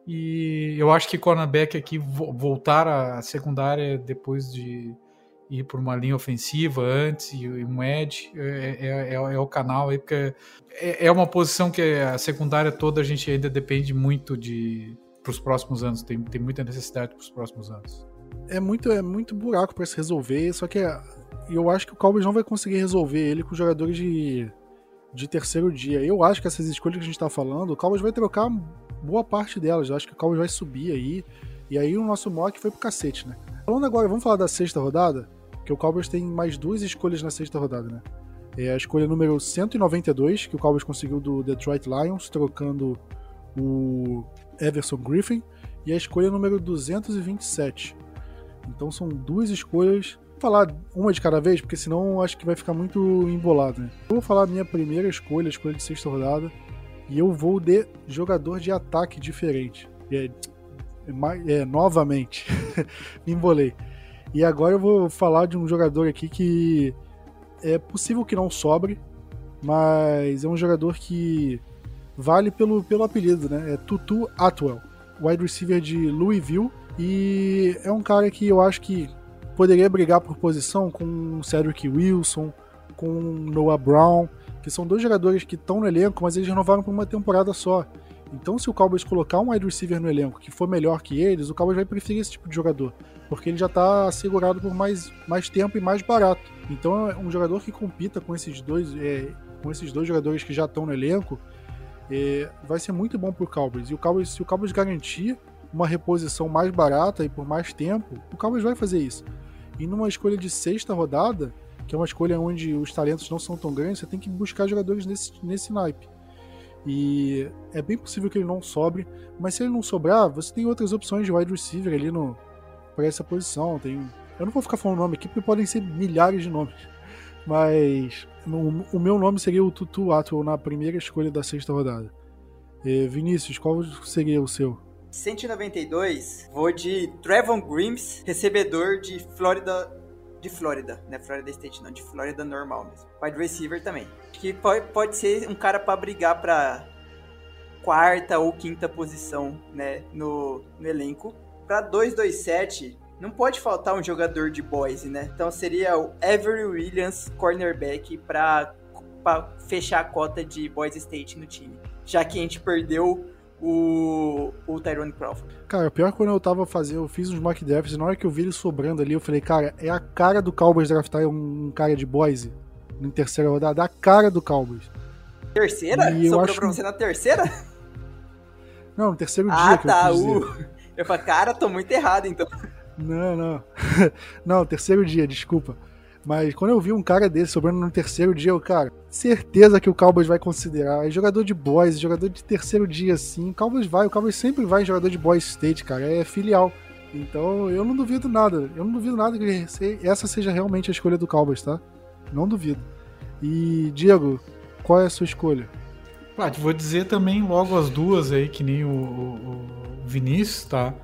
Speaker 2: E eu acho que cornerback aqui voltar à secundária depois de ir por uma linha ofensiva antes e um edge é, é, é, é, o canal aí, porque é, é uma posição que a secundária toda a gente ainda depende muito de para os próximos anos, tem, tem muita necessidade para os próximos anos.
Speaker 1: É muito, é muito buraco para se resolver, só que eu acho que o Cowboys não vai conseguir resolver ele com jogadores de, de terceiro dia. Eu acho que essas escolhas que a gente está falando, o Cowboys vai trocar boa parte delas. Eu acho que o Cowboys vai subir aí. E aí o nosso mock foi pro cacete, né? Falando agora, vamos falar da sexta rodada, que o Cowboys tem mais duas escolhas na sexta rodada, né? É a escolha número 192, que o Cowboys conseguiu do Detroit Lions, trocando o Everson Griffin, e a escolha número 227. Então são duas escolhas. Falar uma de cada vez, porque senão acho que vai ficar muito embolado, né? Eu vou falar a minha primeira escolha, a escolha de sexta rodada, e eu vou de jogador de ataque diferente. É, é, é novamente, [laughs] me embolei. E agora eu vou falar de um jogador aqui que é possível que não sobre, mas é um jogador que vale pelo, pelo apelido, né? É Tutu Atwell, wide receiver de Louisville. E é um cara que eu acho que poderia brigar por posição com Cedric Wilson, com Noah Brown que são dois jogadores que estão no elenco, mas eles renovaram por uma temporada só. Então, se o Cowboys colocar um wide receiver no elenco que for melhor que eles, o Cowboys vai preferir esse tipo de jogador, porque ele já está assegurado por mais, mais tempo e mais barato. Então, é um jogador que compita com esses dois, é, com esses dois jogadores que já estão no elenco, é, vai ser muito bom para o Cowboys. E o Cowboys, se o Cowboys garantir uma reposição mais barata e por mais tempo, o Cowboys vai fazer isso. E numa escolha de sexta rodada, que é uma escolha onde os talentos não são tão grandes, você tem que buscar jogadores nesse, nesse naipe. E é bem possível que ele não sobre, mas se ele não sobrar, você tem outras opções de wide receiver ali no para essa posição. Tem, eu não vou ficar falando nome aqui porque podem ser milhares de nomes, mas o, o meu nome seria o Tutu Atwell na primeira escolha da sexta rodada. E, Vinícius, qual seria o seu?
Speaker 3: 192, vou de Trevon Grimes, recebedor de Florida de Flórida, né? Florida State não, de Flórida normal mesmo. Wide receiver também. Que pode, pode ser um cara para brigar para quarta ou quinta posição, né, no, no elenco. Para 227, não pode faltar um jogador de Boise, né? Então seria o Avery Williams, cornerback, para fechar a cota de Boise State no time. Já que a gente perdeu o, o Tyrone Crawford.
Speaker 1: Cara, pior que quando eu tava fazendo, eu fiz uns mock drafts, na hora que eu vi ele sobrando ali, eu falei, cara, é a cara do Cowboys draftar um, cara de Boise em terceira rodada, a cara do Cowboys.
Speaker 3: Terceira? E Sobrou acho... pra você na terceira? [laughs]
Speaker 1: Não, no terceiro ah, dia que tá, eu
Speaker 3: uh. Eu falei, cara, tô muito errado então.
Speaker 1: Não, não. [laughs] não, terceiro dia, desculpa. Mas quando eu vi um cara desse sobrando no terceiro dia, eu, cara, certeza que o Cowboys vai considerar. É jogador de boys, jogador de terceiro dia, assim. O Cowboys vai, o Cowboys sempre vai em jogador de boys state, cara. É filial. Então eu não duvido nada. Eu não duvido nada que essa seja realmente a escolha do Cowboys, tá? Não duvido. E, Diego, qual é a sua escolha?
Speaker 2: Ah, vou dizer também logo as duas aí, que nem o, o, o Vinícius, tá?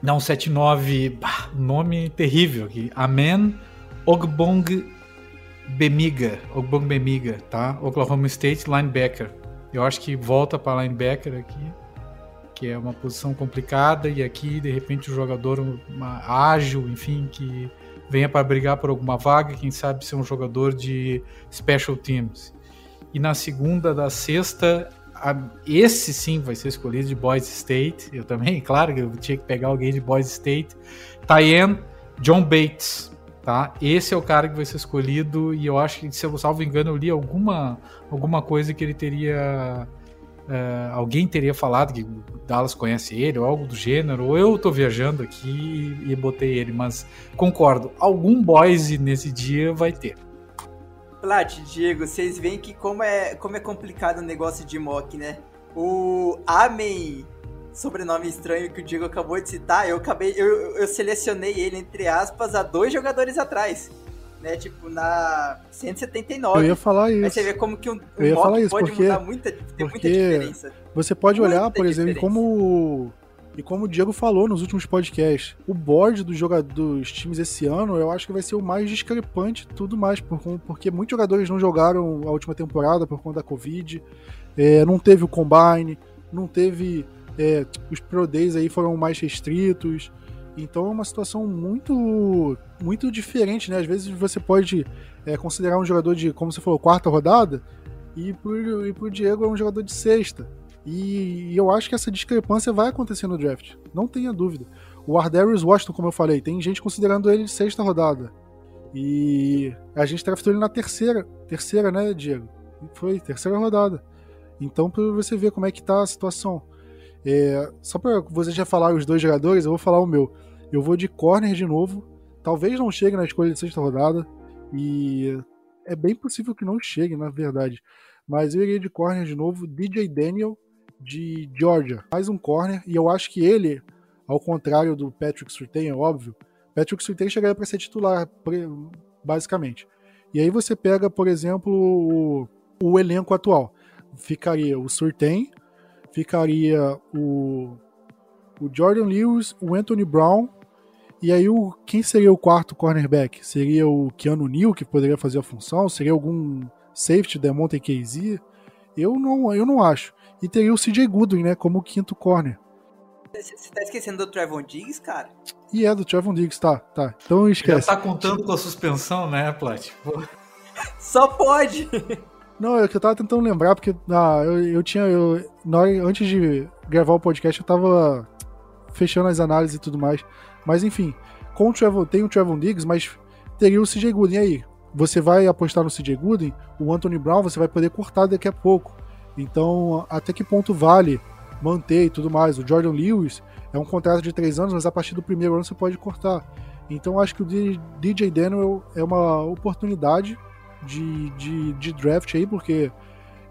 Speaker 2: Não, 79, bah, nome terrível aqui. Amen Ogbong Bemiga, Ogbong Bemiga, tá? Oklahoma State linebacker. Eu acho que volta para linebacker aqui, que é uma posição complicada e aqui de repente o jogador uma, ágil, enfim, que venha para brigar por alguma vaga, quem sabe ser um jogador de special teams. E na segunda da sexta, a, esse sim vai ser escolhido de Boise State. Eu também, [laughs] claro que eu tinha que pegar alguém de Boise State. Tyen John Bates, tá? Esse é o cara que vai ser escolhido e eu acho que, se eu salvo engano, eu li alguma, alguma coisa que ele teria... Uh, alguém teria falado que Dallas conhece ele ou algo do gênero, ou eu tô viajando aqui e, botei ele, mas concordo, algum Boise nesse dia vai ter.
Speaker 3: Plat, Diego, vocês veem que como é, como é complicado o negócio de mock, né? O Amen, sobrenome estranho que o Diego acabou de citar, eu acabei. Eu, eu selecionei ele, entre aspas, há dois jogadores atrás. Né, tipo, na 179.
Speaker 1: Eu ia falar isso.
Speaker 3: Aí você vê como que um,
Speaker 1: um mock isso,
Speaker 3: pode
Speaker 1: porque,
Speaker 3: mudar muita, ter muita diferença.
Speaker 1: Você pode olhar,
Speaker 3: Muita
Speaker 1: por exemplo,
Speaker 3: diferença.
Speaker 1: como e como o Diego falou nos últimos podcasts, o board dos, jogadores, dos times esse ano eu acho que vai ser o mais discrepante tudo mais, por, porque muitos jogadores não jogaram a última temporada por conta da Covid, é, não teve o Combine, não teve. É, os Pro Days aí foram mais restritos. Então é uma situação muito muito diferente, né? Às vezes você pode é, considerar um jogador de, como você falou, quarta rodada, e pro, e pro Diego é um jogador de sexta. E, e eu acho que essa discrepância vai acontecer no draft, não tenha dúvida. O Ardarius Washington, como eu falei, tem gente considerando ele de sexta rodada. E a gente draftou ele na terceira, terceira, né, Diego? Foi terceira rodada. Então, pra você ver como é que tá a situação. É, só pra você já falar os dois jogadores, eu vou falar o meu. Eu vou de corner de novo. Talvez não chegue na escolha de sexta rodada. E é bem possível que não chegue, na verdade. Mas eu iria de corner de novo. DJ Daniel, de Georgia. Mais um corner. E eu acho que ele, ao contrário do Patrick Surtain, é óbvio, Patrick Surtain chegaria para ser titular, basicamente. E aí você pega, por exemplo, o, o elenco atual. Ficaria o Surtain, ficaria o, o Jordan Lewis, o Anthony Brown, e aí o, quem seria o quarto cornerback? Seria o Keanu Neal, que poderia fazer a função? Seria algum safety da Monte KZ? Eu não, eu não acho. E teria o CJ Goodwin, né, como quinto corner.
Speaker 3: Você tá esquecendo do Trevon Diggs, cara?
Speaker 1: E é do Trevon Diggs, tá, tá. Então esquece.
Speaker 2: Já tá contando com a suspensão, né, Plat? [laughs]
Speaker 3: Só pode!
Speaker 1: Não, é que eu tava tentando lembrar, porque ah, eu, eu tinha. Eu, na hora, antes de gravar o podcast, eu tava fechando as análises e tudo mais. Mas enfim, com o Trevor, tem o Trevor Diggs, mas teria o CJ Gooden aí. Você vai apostar no CJ Gooden, o Anthony Brown você vai poder cortar daqui a pouco. Então, até que ponto vale manter e tudo mais? O Jordan Lewis é um contrato de três anos, mas a partir do primeiro ano você pode cortar. Então, acho que o DJ Daniel é uma oportunidade de, de, de draft aí, porque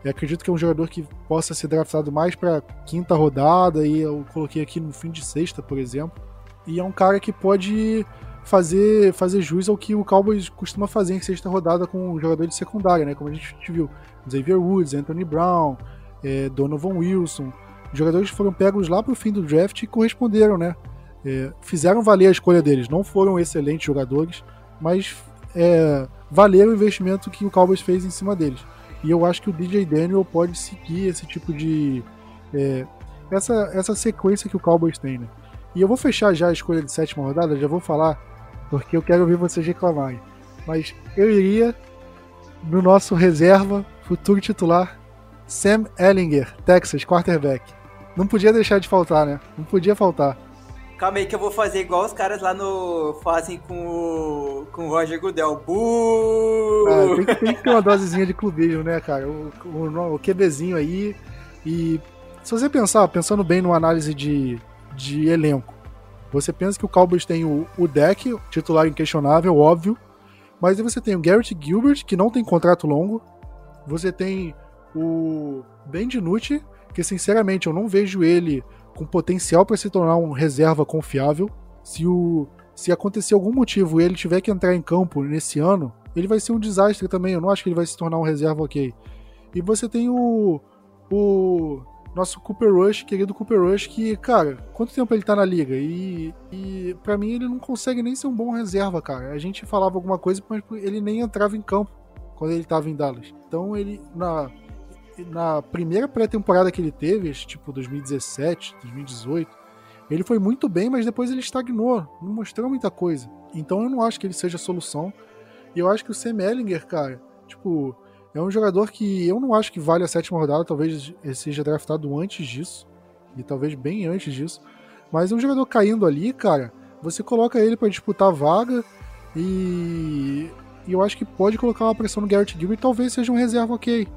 Speaker 1: acredito que é um jogador que possa ser draftado mais para quinta rodada, e eu coloquei aqui no fim de sexta, por exemplo. E é um cara que pode fazer, fazer jus ao que o Cowboys costuma fazer em sexta rodada com um jogador de secundária, né? Como a gente viu, Xavier Woods, Anthony Brown, é, Donovan Wilson, jogadores foram pegos lá pro fim do draft e corresponderam, né? É, fizeram valer a escolha deles. Não foram excelentes jogadores, mas é, valeram o investimento que o Cowboys fez em cima deles. E eu acho que o DJ Daniel pode seguir esse tipo de. É, essa, essa sequência que o Cowboys tem, né? E eu vou fechar já a escolha de sétima rodada, já vou falar, porque eu quero ouvir vocês reclamarem. Mas eu iria no nosso reserva, futuro titular, Sam Ellinger, Texas, quarterback. Não podia deixar de faltar, né? Não podia faltar.
Speaker 3: Calma aí que eu vou fazer igual os caras lá no. fazem com o. com o Roger Goodell. Buuuuh!
Speaker 1: Ah, tem, que, tem, que, ter uma dosezinha de clubismo, né, cara? O, o, o QBzinho aí. E se você pensar, pensando bem numa análise de, de elenco, você pensa que o Cowboys tem o, o deck, titular inquestionável, óbvio. Mas aí você tem o Garrett Gilbert, que não tem contrato longo. Você tem o Ben DiNucci, que sinceramente eu não vejo ele com potencial para se tornar um reserva confiável. Se, o, se acontecer algum motivo e ele tiver que entrar em campo nesse ano, ele vai ser um desastre também. Eu não acho que ele vai se tornar um reserva ok. E você tem o, o nosso Cooper Rush, querido Cooper Rush, que, cara, quanto tempo ele tá na liga? E, e para mim ele não consegue nem ser um bom reserva, cara. A gente falava alguma coisa, mas ele nem entrava em campo quando ele tava em Dallas. Então ele, na, na primeira pré-temporada que ele teve, tipo 2017, 2018, ele foi muito bem, mas depois ele estagnou, não mostrou muita coisa. Então eu não acho que ele seja a solução. E eu acho que o Sam Ellinger, cara, tipo, é um jogador que eu não acho que vale a sétima rodada, talvez ele seja draftado antes disso, e talvez bem antes disso. Mas é um jogador caindo ali, cara, você coloca ele para disputar a vaga e... e eu acho que pode colocar uma pressão no Garrett Gilbert, talvez seja um reserva ok.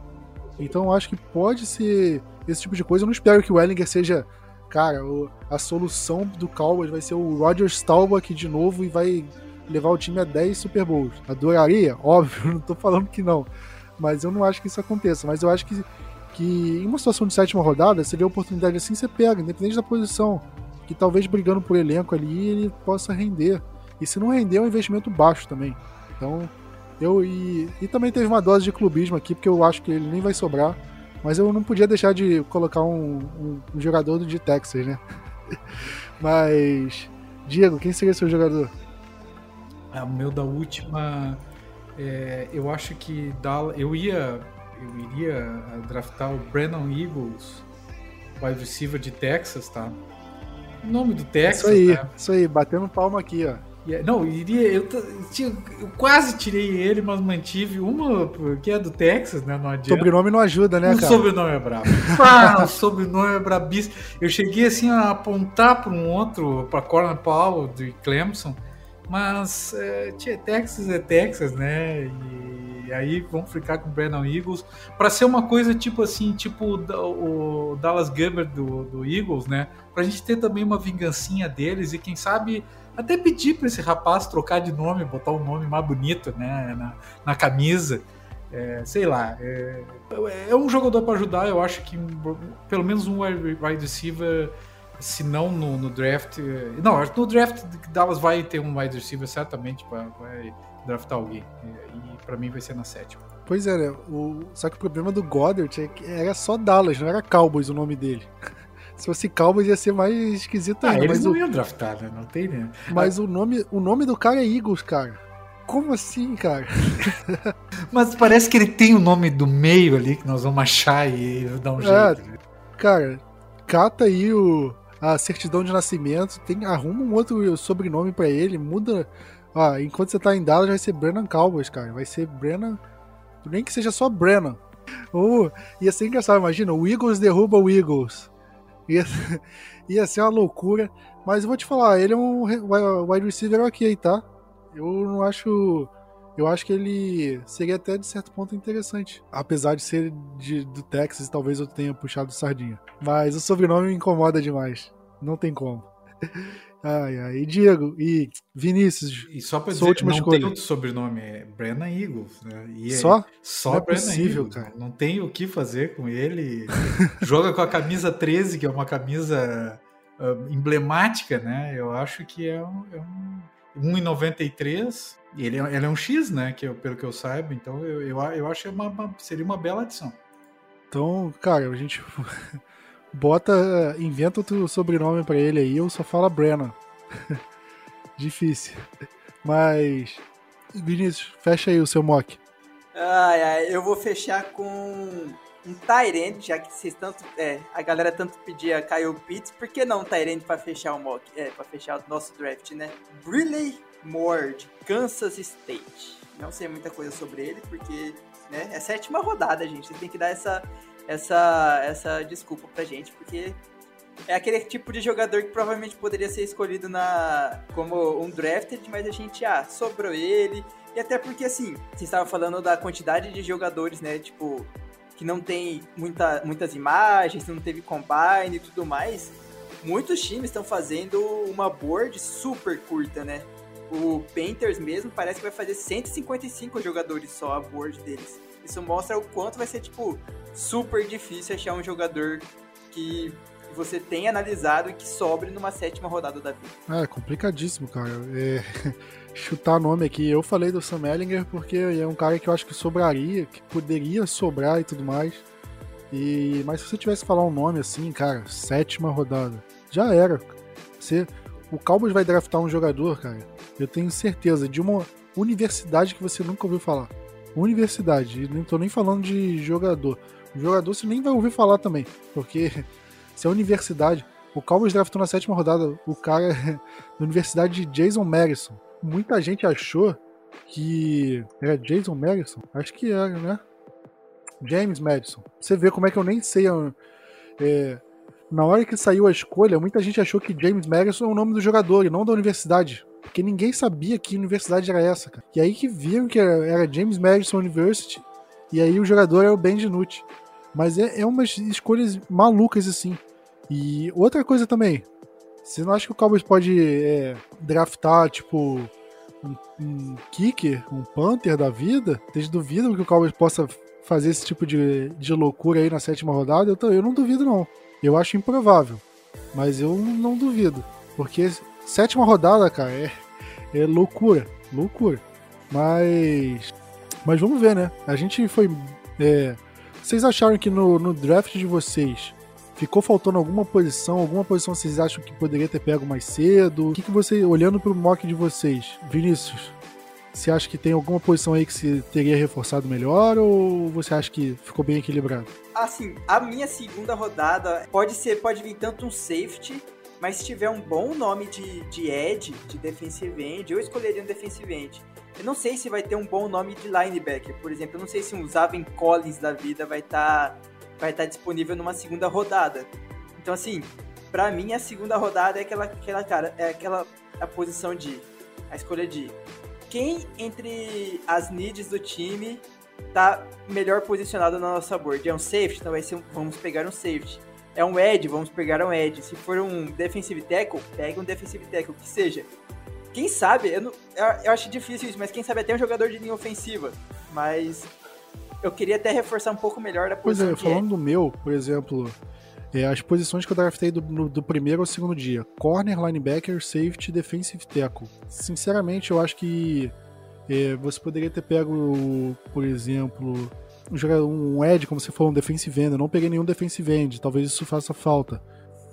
Speaker 1: Então eu acho que pode ser esse tipo de coisa. Eu não espero que o Ellinger seja, cara, a solução do Cowboys vai ser o Roger Staubach de novo e vai levar o time a 10 Super Bowls. Adoraria? Óbvio, [laughs] não tô falando que não. Mas eu não acho que isso aconteça. Mas eu acho que, que em uma situação de sétima rodada, se vê oportunidade assim, você pega, independente da posição. Que talvez brigando por elenco ali, ele possa render. E se não render, é um investimento baixo também. Então, eu. E, e também teve uma dose de clubismo aqui, porque eu acho que ele nem vai sobrar. Mas eu não podia deixar de colocar um, um, um jogador de Texas, né? [laughs] Mas. Diego, quem seria seu jogador?
Speaker 2: É, o meu da última. É, eu acho que eu ia. Eu iria draftar o Brandon Eagles, wide receiver de Texas, tá? O nome do Texas.
Speaker 1: Isso aí, né? isso aí, batendo palma aqui, ó.
Speaker 2: É, não, iria. Eu, eu, quase tirei ele, mas mantive uma que é do Texas, né? Não adianta.
Speaker 1: Sobrenome não ajuda, né,
Speaker 2: cara? O sobrenome é brabo. ah, o sobrenome é brabíssimo. Eu cheguei assim a apontar para um outro, para Corner Powell de Clemson, mas é, tia, Texas é Texas, né? E aí vamos ficar com o Brandon Eagles para ser uma coisa tipo assim, tipo o, o Dallas Gilbert do, do Eagles, né? Para a gente ter também uma vingancinha deles e quem sabe até pedir para esse rapaz trocar de nome, botar um nome mais bonito né, na, na camisa. É, sei lá. É, é um jogador para ajudar, eu acho que pelo menos um wide receiver, se não no, no, draft. Não, no draft Dallas vai ter um wide receiver certamente, vai draftar alguém. E para mim vai ser na sétima.
Speaker 1: Pois é, né? O, só que o problema do Goddard é que era só Dallas, não era Cowboys o nome dele. Se fosse Cowboys ia ser mais esquisito
Speaker 2: ah,
Speaker 1: ainda.
Speaker 2: Eles
Speaker 1: mas
Speaker 2: não
Speaker 1: o...
Speaker 2: iam draftar, né? Não tem, né?
Speaker 1: Mas ah. o, nome, o nome do cara é Eagles, cara. Como assim, cara? [laughs]
Speaker 2: mas parece que ele tem o nome do meio ali que nós vamos achar e dar um é, jeito. Né?
Speaker 1: Cara, cata aí o, a certidão de nascimento, tem, arruma um outro sobrenome para ele, muda. Ó, enquanto você tá em Dallas vai ser Brennan Cowboys, cara. Vai ser Brennan. Nem que seja só Brennan. Ou, ia ser engraçado, imagina, o Eagles derruba o Eagles. Ia, [laughs] ia ser uma loucura. Mas eu vou te falar, ele é um wide receiver ok, tá? Eu não acho. Eu acho que ele seria até de certo ponto interessante. Apesar de ser de, do Texas, talvez eu tenha puxado sardinha. Mas o sobrenome me incomoda demais. Não tem como. [laughs] Ai, ai. E Diego, e Vinícius.
Speaker 2: E só pra dizer, última não escolha. tem outro sobrenome, é Brennan Eagles, né? E
Speaker 1: só?
Speaker 2: É, só é possível, Eagles. cara. Não tem o que fazer com ele. [laughs] Joga com a camisa 13, que é uma camisa uh, emblemática, né? Eu acho que é um, é um 1,93. E ele, é, ele é um X, né? Que eu, pelo que eu saiba. Então eu, eu, eu acho que é uma, uma, seria uma bela adição.
Speaker 1: Então, cara, a gente Bota, inventa outro sobrenome para ele aí, eu só falo Brennan. [laughs] Difícil. Mas, Vinícius, fecha aí o seu mock.
Speaker 3: Ai, ai, eu vou fechar com um Tyrant, já que vocês tanto, é, a galera tanto pedia Kyle Pitts, por que não Tyrant para fechar o mock, é, para fechar o nosso draft, né? Briley Moore, de Kansas State. Não sei muita coisa sobre ele, porque, né, é sétima rodada, gente. Você tem que dar essa essa, essa desculpa pra gente, porque é aquele tipo de jogador que provavelmente poderia ser escolhido na como um drafted, mas a gente, ah, sobrou ele. E até porque, assim, você estava falando da quantidade de jogadores, né, tipo, que não tem muita, muitas imagens, não teve combine e tudo mais. Muitos times estão fazendo uma board super curta, né? O Painters mesmo parece que vai fazer 155 jogadores só a board deles. Isso mostra o quanto vai ser, tipo, super difícil achar um jogador que você tem analisado e que sobre numa sétima rodada da vida.
Speaker 1: É, complicadíssimo, cara. É, [laughs] chutar nome aqui. Eu falei do Sam Ellinger porque é um cara que eu acho que sobraria, que poderia sobrar e tudo mais. E, mas se você tivesse que falar um nome assim, cara, sétima rodada, já era. Você, o Cowboys vai draftar um jogador, cara, eu tenho certeza, de uma universidade que você nunca ouviu falar. Universidade, não tô nem falando de jogador. O jogador você nem vai ouvir falar também, porque [laughs] se é universidade. O Cowboys draftou na sétima rodada o cara [laughs] da Universidade de Jason Madison. Muita gente achou que era Jason Madison? Acho que era, né? James Madison. Você vê como é que eu nem sei. É, na hora que saiu a escolha, muita gente achou que James Madison é o nome do jogador e não da universidade. Porque ninguém sabia que universidade era essa, cara. E aí que viram que era, era James Madison University e aí o jogador é o Ben DiNucci. Mas é, é umas escolhas malucas assim. E outra coisa também, você não acha que o Cowboys pode é, draftar, tipo, um, um kicker, um punter da vida, vocês duvidam que o Cowboys possa fazer esse tipo de, de loucura aí na sétima rodada? Eu, eu não duvido, não. Eu acho improvável. Mas eu não duvido. Porque sétima rodada, cara, é, é loucura. Loucura. Mas. Mas vamos ver, né? A gente foi. É, vocês acharam que no, no draft de vocês ficou faltando alguma posição? Alguma posição vocês acham que poderia ter pego mais cedo? O que, que você, olhando pro mock de vocês, Vinícius, você acha que tem alguma posição aí que se teria reforçado melhor ou você acha que ficou bem equilibrado?
Speaker 3: Assim, a minha segunda rodada pode ser, pode vir tanto um safety, mas se tiver um bom nome de, de edge, de defensive end, eu escolheria um defensive end. Eu não sei se vai ter um bom nome de linebacker, por exemplo. Eu não sei se um Zaven Collins da vida vai estar tá, vai tá disponível numa segunda rodada. Então, assim, para mim a segunda rodada é aquela, aquela cara, é aquela a posição de a escolha de quem entre as needs do time tá melhor posicionado na nossa board. É um safety, então vai ser vamos pegar um safety. É um edge, vamos pegar um edge. Se for um defensive tackle, pega um defensive tackle, que seja. Quem sabe, eu, não, eu, eu, acho difícil isso, mas quem sabe até um jogador de linha ofensiva. Mas eu queria até reforçar um pouco melhor a posição.
Speaker 1: Pois é, falando é. do meu, por exemplo, é, as posições que eu draftei do, no, do primeiro ao segundo dia: corner, linebacker, safety, defensive tackle. Sinceramente, eu acho que é, você poderia ter pego, por exemplo, um, Ed, como você falou, um defensive end. Eu não peguei nenhum defensive end, talvez isso faça falta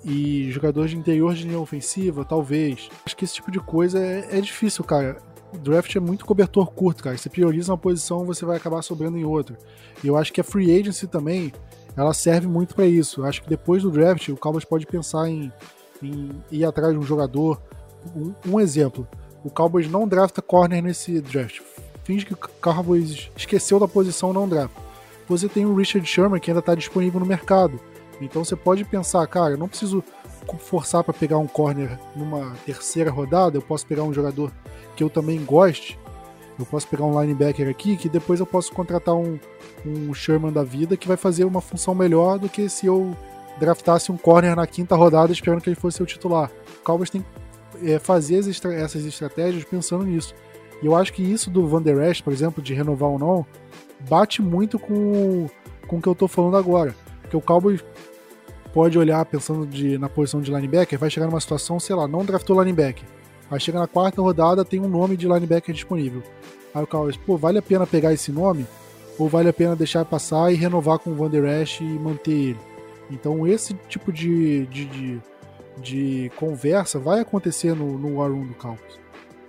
Speaker 1: e jogador de interior de linha ofensiva, talvez. Acho que esse tipo de coisa é, é difícil, cara. O draft é muito cobertor curto, cara. Você prioriza uma posição, você vai acabar sobrando em outra. E eu acho que a free agency também, ela serve muito para isso. Eu acho que depois do draft, o Cowboys pode pensar em, em ir atrás de um jogador. Um, um, exemplo, o Cowboys não drafta corner nesse draft. Finge que o Cowboys esqueceu da posição não draft. Você tem o Richard Sherman que ainda está disponível no mercado. Então você pode pensar, cara, eu não preciso forçar para pegar um corner numa terceira rodada, eu posso pegar um jogador que eu também goste, eu posso pegar um linebacker aqui, que depois eu posso contratar um, um Sherman da vida que vai fazer uma função melhor do que se eu draftasse um corner na quinta rodada esperando que ele fosse o titular. O Cowboys tem que é, fazer estra essas estratégias pensando nisso. E eu acho que isso do Van Der Esch, por exemplo, de renovar ou não, bate muito com, com o que eu tô falando agora. Porque o Cowboys pode olhar pensando de, na posição de linebacker, vai chegar numa situação, sei lá, não draftou linebacker. Aí chega na quarta rodada, tem um nome de linebacker disponível. Aí o Cowboys, pô, vale a pena pegar esse nome? Ou vale a pena deixar passar e renovar com o Van Der Esch e manter ele? Então esse tipo de, de, de, de conversa vai acontecer no, no War Room do Cowboys.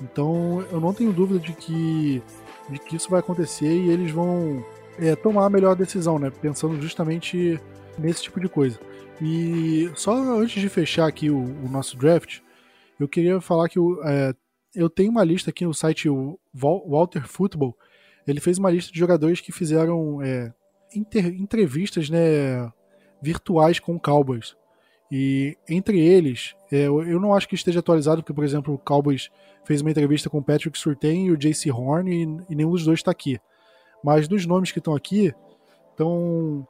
Speaker 1: Então eu não tenho dúvida de que, de que isso vai acontecer e eles vão é, tomar a melhor decisão, né? Pensando justamente nesse tipo de coisa. E só antes de fechar aqui o, o nosso draft, eu queria falar que eu, é, eu tenho uma lista aqui no site Walter Football. Ele fez uma lista de jogadores que fizeram é, inter, entrevistas né, virtuais com Cowboys. E entre eles, é, eu não acho que esteja atualizado, porque, por exemplo, o Cowboys fez uma entrevista com o Patrick Surtain e o JC Horn, e, e nenhum dos dois está aqui. Mas dos nomes que estão aqui, estão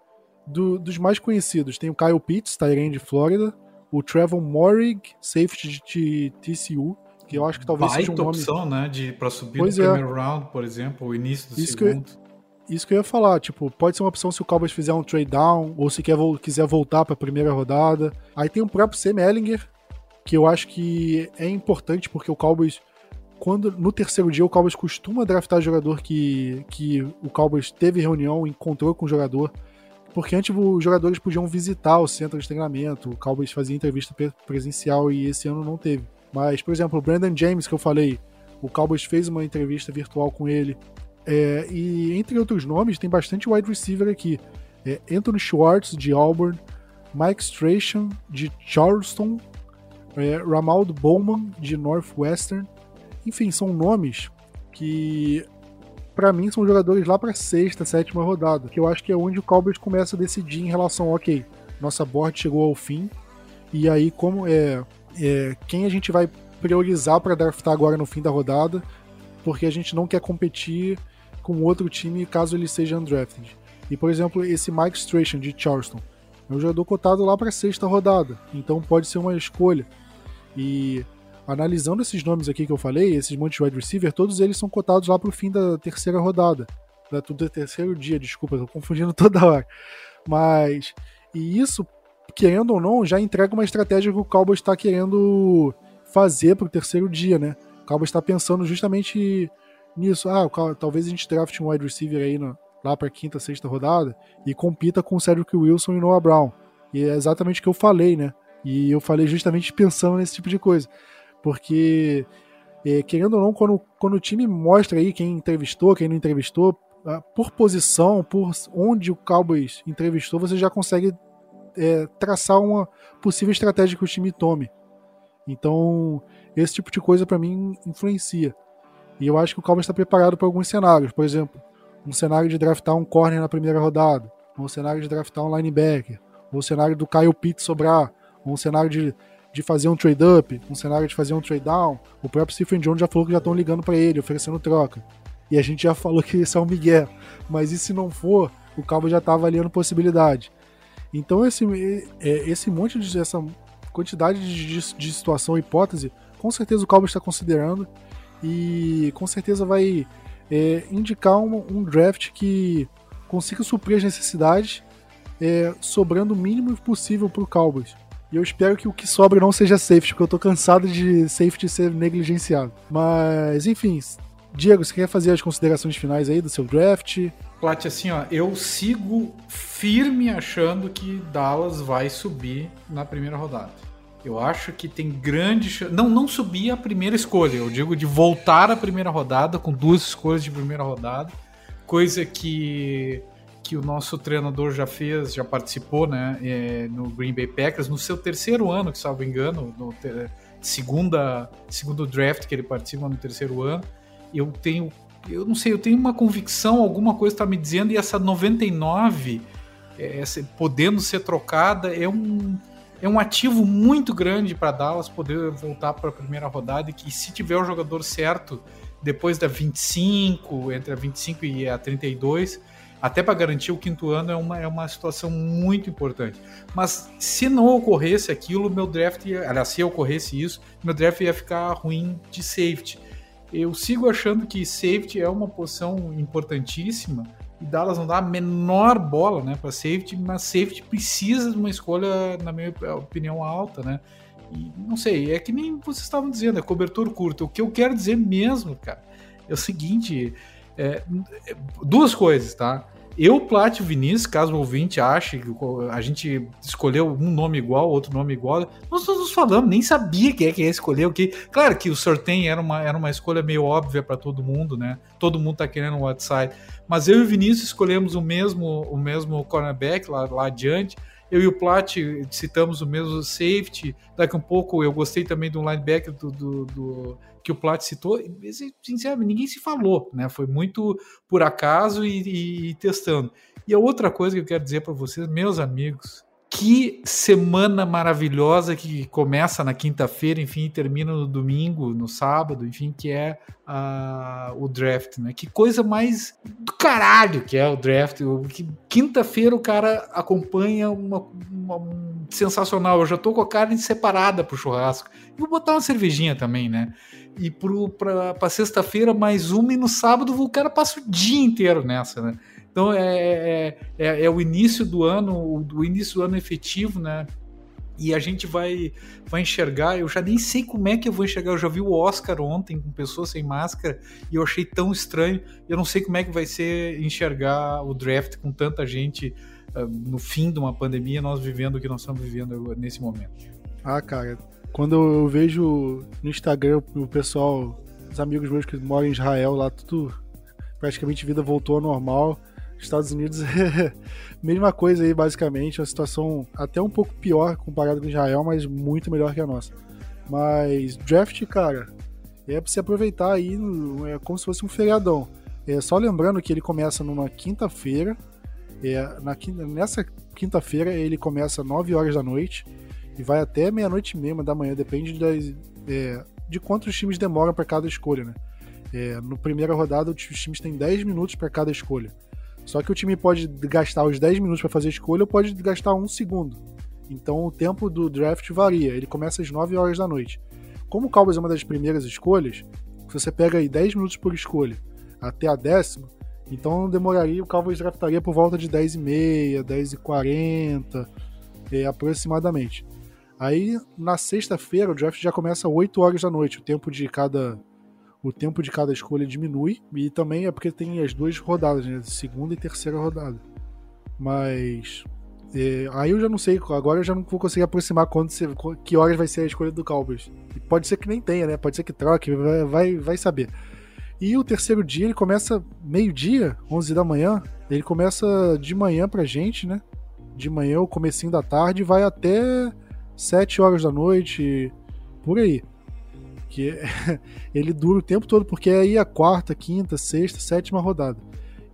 Speaker 1: do, dos mais conhecidos, tem o Kyle Pitts, Tyrande de Flórida, o Trevor Morig, safety de TCU, que eu acho que talvez
Speaker 2: Baita
Speaker 1: seja um nome...
Speaker 2: opção, né, de para subir pois no é. primeiro round, por exemplo, o início do isso segundo.
Speaker 1: Que eu, isso que eu ia falar, tipo, pode ser uma opção se o Cowboys fizer um trade down ou se quer, quiser voltar para a primeira rodada. Aí tem o próprio Sam Ellinger, que eu acho que é importante porque o Cowboys quando no terceiro dia o Cowboys costuma draftar jogador que, que o Cowboys teve reunião, encontrou com o jogador, porque antes os jogadores podiam visitar o centro de treinamento, o Cowboys fazia entrevista presencial e esse ano não teve. Mas, por exemplo, o Brandon James, que eu falei, o Cowboys fez uma entrevista virtual com ele. É, e entre outros nomes, tem bastante wide receiver aqui. É, Anthony Schwartz, de Auburn, Mike Strachan, de Charleston, é, Ramaldo Bowman, de Northwestern. Enfim, são nomes que para mim, são jogadores lá para sexta, sétima rodada, que eu acho que é onde o Cowboys começa a decidir em relação, ok, nossa board chegou ao fim, e aí como é, é quem a gente vai priorizar para draftar agora no fim da rodada, porque a gente não quer competir com outro time caso ele seja undrafted. E por exemplo, esse Mike Strachan de Charleston é um jogador cotado lá para sexta rodada, então pode ser uma escolha. E analisando esses nomes aqui que eu falei, esses montes de wide receiver, todos eles são cotados lá pro fim da terceira rodada. Da, do terceiro dia, desculpa, tô confundindo [laughs] toda hora. Mas. E isso, querendo ou não, já entrega uma estratégia que o Cowboys está querendo fazer pro terceiro dia, né? O Cowboys está pensando justamente nisso. Ah, talvez a gente draft um wide receiver aí no, lá para quinta, sexta rodada e compita com o Cedric Wilson e Noah Brown. E é exatamente o que eu falei, né? E eu falei justamente pensando nesse tipo de coisa. Porque, é, querendo ou não, quando, quando o time mostra aí quem entrevistou, quem não entrevistou, ah, por posição, por onde o Cowboys entrevistou, você já consegue é, traçar uma possível estratégia que o time tome. Então, esse tipo de coisa para mim influencia. E eu acho que o Cowboys está preparado para alguns cenários. Por exemplo, um cenário de draftar um corner na primeira rodada, ou um cenário de draftar um linebacker, ou um cenário do Kyle Pitts sobrar, ou um cenário de de fazer um trade-up, um cenário de fazer um trade-down. O próprio Stephen Jones já falou que já estão ligando para ele, oferecendo troca. E a gente já falou que isso é um migué. Mas e se não for, o Cabo já está avaliando possibilidade. Então esse, é, esse monte de essa quantidade de, de situação hipótese, com certeza o Cabo está considerando e com certeza vai é, indicar um, um, draft que consiga suprir as necessidades, é, sobrando o mínimo possível para o Cowboys. E eu espero que o que sobra não seja safety, porque eu tô cansado de safety ser negligenciado. Mas, enfim, Diego, você quer fazer as considerações finais aí do seu draft?
Speaker 2: Plat, assim, ó, eu sigo firme achando que Dallas vai subir na primeira rodada. Eu acho que tem grande. Não, não subir a primeira escolha. Eu digo de voltar à primeira rodada com duas escolhas de primeira rodada. Coisa que que o nosso treinador já fez, já participou, né, é, no Green Bay Packers, no seu terceiro ano, que salvo engano, no ter, segunda, segundo draft que ele participa no terceiro ano. Eu tenho, eu não sei, eu tenho uma convicção, alguma coisa está me dizendo, e essa 99, é, podendo ser trocada, é um, é um ativo muito grande para Dallas poder voltar para a primeira rodada e que se tiver o jogador certo depois da 25, entre a 25 e a 32, até para garantir o quinto ano é uma, é uma situação muito importante. Mas se não ocorresse aquilo, meu draft, aliás, se ocorresse isso, meu draft ia ficar ruim de safety. Eu sigo achando que safety é uma posição importantíssima e Dallas não dá a menor bola né, para safety, mas safety precisa de uma escolha, na minha opinião, alta, né? E não sei, é que nem vocês estavam dizendo, é cobertor curto. O que eu quero dizer mesmo, cara, é o seguinte: é, duas coisas, tá? Eu, Plat Vinícius, caso o ouvinte ache que a gente escolheu um nome igual, outro nome igual, nós todos falamos, nem sabia quem é que ia escolher o que. Claro que o sorteio era uma, era uma escolha meio óbvia para todo mundo, né? Todo mundo tá querendo o outside. Mas eu e o Vinícius escolhemos o mesmo, o mesmo cornerback lá, lá adiante. Eu e o Plat citamos o mesmo safety. Daqui um pouco eu gostei também do linebacker do, do, do que o Plat citou. Sinceramente, ninguém se falou, né? Foi muito por acaso e, e, e testando. E a outra coisa que eu quero dizer para vocês, meus amigos, que semana maravilhosa que começa na quinta-feira, enfim, termina no domingo, no sábado, enfim, que é uh, o draft, né? Que coisa mais do caralho que é o draft. Quinta-feira o cara acompanha uma, uma um, sensacional. Eu já tô com a carne separada pro churrasco. E vou botar uma cervejinha também, né? E pro, pra, pra sexta-feira mais uma, e no sábado o cara passa o dia inteiro nessa, né? Então é, é, é, é, o início do ano, o início do ano efetivo, né? E a gente vai, vai enxergar. Eu já nem sei como é que eu vou enxergar. Eu já vi o Oscar ontem com pessoas sem máscara e eu achei tão estranho. Eu não sei como é que vai ser enxergar o draft com tanta gente uh, no fim de uma pandemia, nós vivendo o que nós estamos vivendo nesse momento.
Speaker 1: Ah, cara, quando eu vejo no Instagram o pessoal, os amigos meus que moram em Israel lá, tudo praticamente vida voltou ao normal. Estados Unidos é [laughs] mesma coisa aí, basicamente, uma situação até um pouco pior comparado com Israel, mas muito melhor que a nossa. Mas draft, cara, é pra se aproveitar aí, é como se fosse um feriadão. É só lembrando que ele começa numa quinta-feira. É, na, nessa quinta-feira ele começa às 9 horas da noite e vai até meia-noite e meia da manhã, depende das, é, de quantos times demoram para cada escolha, né? É, no primeira rodada, os times têm 10 minutos para cada escolha. Só que o time pode gastar os 10 minutos para fazer a escolha ou pode gastar um segundo. Então o tempo do draft varia. Ele começa às 9 horas da noite. como o Cowboys é uma das primeiras escolhas, se você pega aí 10 minutos por escolha até a décima, então demoraria, o Cowboys draftaria por volta de 10 e meia, 10 e 40, é, aproximadamente. Aí na sexta-feira o draft já começa 8 horas da noite, o tempo de cada o tempo de cada escolha diminui e também é porque tem as duas rodadas, né, segunda e terceira rodada. Mas é, aí eu já não sei, agora eu já não vou conseguir aproximar quando você, que horas vai ser a escolha do Cowboys. E pode ser que nem tenha, né? Pode ser que troque, vai, vai, vai saber. E o terceiro dia ele começa meio-dia, 11 da manhã. Ele começa de manhã pra gente, né? De manhã, o comecinho da tarde, vai até 7 horas da noite, por aí. Que [laughs] ele dura o tempo todo, porque é aí a quarta, quinta, sexta, sétima rodada.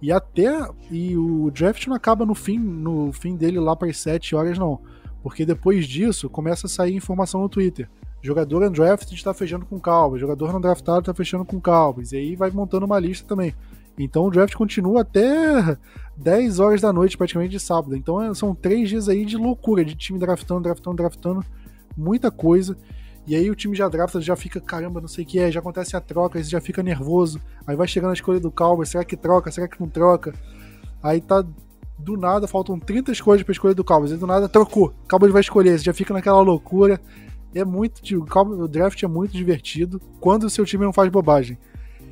Speaker 1: E até. E o draft não acaba no fim, no fim dele lá para as 7 horas, não. Porque depois disso começa a sair informação no Twitter. Jogador undrafted está fechando com Cowboys, jogador não draftado está fechando com Cowboys. E aí vai montando uma lista também. Então o draft continua até [laughs] 10 horas da noite, praticamente de sábado. Então é, são três dias aí de loucura, de time draftando, draftando, draftando. Muita coisa. E aí o time já drafta, já fica, caramba, não sei o que é, já acontece a troca, aí você já fica nervoso. Aí vai chegando a escolha do Cowboys, será que troca, será que não troca? Aí tá do nada, faltam 30 escolhas pra escolha do Cowboys, e do nada trocou. O Cowboys vai escolher, você já fica naquela loucura. É muito, o draft é muito divertido quando o seu time não faz bobagem.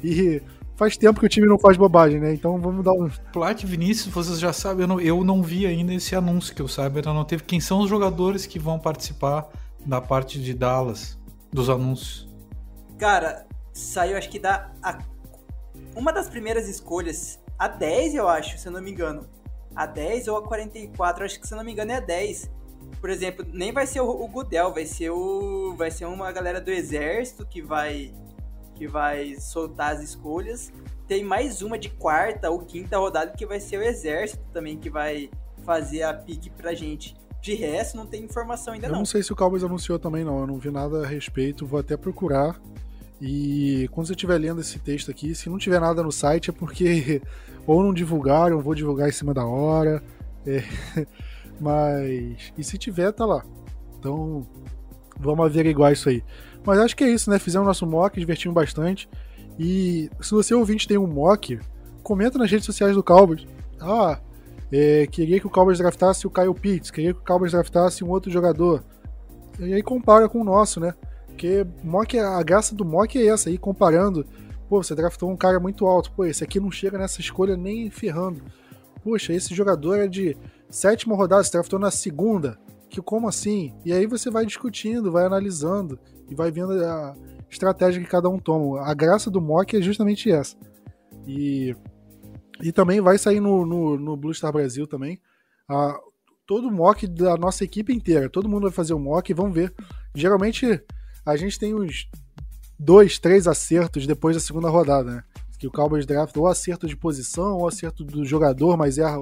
Speaker 1: E faz tempo que o time não faz bobagem, né? Então vamos dar um.
Speaker 2: Plat Vinícius, vocês já sabem, eu não, eu não vi ainda esse anúncio que eu saiba, ainda não teve. Quem são os jogadores que vão participar da parte de Dallas, dos anúncios?
Speaker 3: Cara, saiu acho que da. A, uma das primeiras escolhas, a 10, eu acho, se eu não me engano. A 10 ou a 44, acho que se eu não me engano é a 10. Por exemplo, nem vai ser o, o Gudel, vai ser o. Vai ser uma galera do exército que vai. que vai soltar as escolhas. Tem mais uma de quarta ou quinta rodada que vai ser o exército também, que vai fazer a pique pra gente. De resto, não tem informação ainda
Speaker 1: eu
Speaker 3: não.
Speaker 1: Eu não sei se o Cowboys anunciou também, não. Eu não vi nada a respeito. Vou até procurar. E quando você estiver lendo esse texto aqui, se não tiver nada no site é porque [laughs] ou não divulgaram, vou divulgar em cima da hora. É, [laughs] mas. E se tiver, tá lá. Então, vamos averiguar isso aí. Mas acho que é isso, né? Fizemos nosso mock, divertimos bastante. E se você ouvinte tem um mock, comenta nas redes sociais do Cowboys. Ah, é, queria que o Cowboys draftasse o Kyle Pitts, queria que o Cowboys draftasse um outro jogador. E aí compara com o nosso, né? Porque mock, a graça do mock é essa, aí comparando. Pô, você draftou um cara muito alto. Pô, esse aqui não chega nessa escolha nem ferrando. Poxa, esse jogador é de sétima rodada, você draftou na segunda. Que como assim? E aí você vai discutindo, vai analisando e vai vendo a estratégia que cada um toma. A graça do mock é justamente essa. E e também vai sair no, no, no Blue Star Brasil também. Todo o mock da nossa equipe inteira. Todo mundo vai fazer o mock e vamos ver. Geralmente a gente tem uns dois, três acertos depois da segunda rodada, né? Que o Cowboys draft ou acerto de posição, ou acerto do jogador, mas erra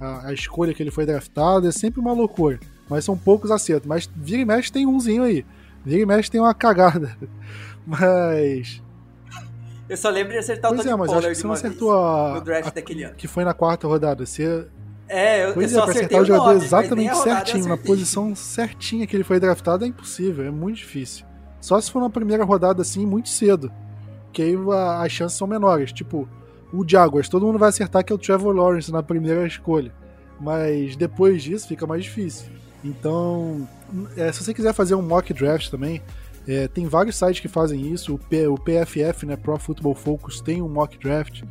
Speaker 1: a, a, a, escolha que ele foi draftado. É sempre uma loucura. Mas são poucos acertos. Mas vira e mexe tem umzinho aí. Vira e mexe tem uma cagada. [laughs] Mas
Speaker 3: eu só lembro de acertar
Speaker 1: pois
Speaker 3: o Tony
Speaker 1: é, mas
Speaker 3: Pollard
Speaker 1: acho que você não acertou a,
Speaker 3: no draft
Speaker 1: a,
Speaker 3: daquele ano.
Speaker 1: Que foi na quarta rodada. Você.
Speaker 3: É, eu,
Speaker 1: pois
Speaker 3: eu
Speaker 1: é, pra acertar o jogador
Speaker 3: nome,
Speaker 1: exatamente certinho, na posição certinha que ele foi draftado, é impossível, é muito difícil. Só se for na primeira rodada assim, muito cedo. Que aí a, as chances são menores. Tipo, o Jaguars, todo mundo vai acertar que é o Trevor Lawrence na primeira escolha. Mas depois disso fica mais difícil. Então, é, se você quiser fazer um mock draft também, é, tem vários sites que fazem isso. O, P, o PFF, né, Pro Football Focus, tem um mock draft.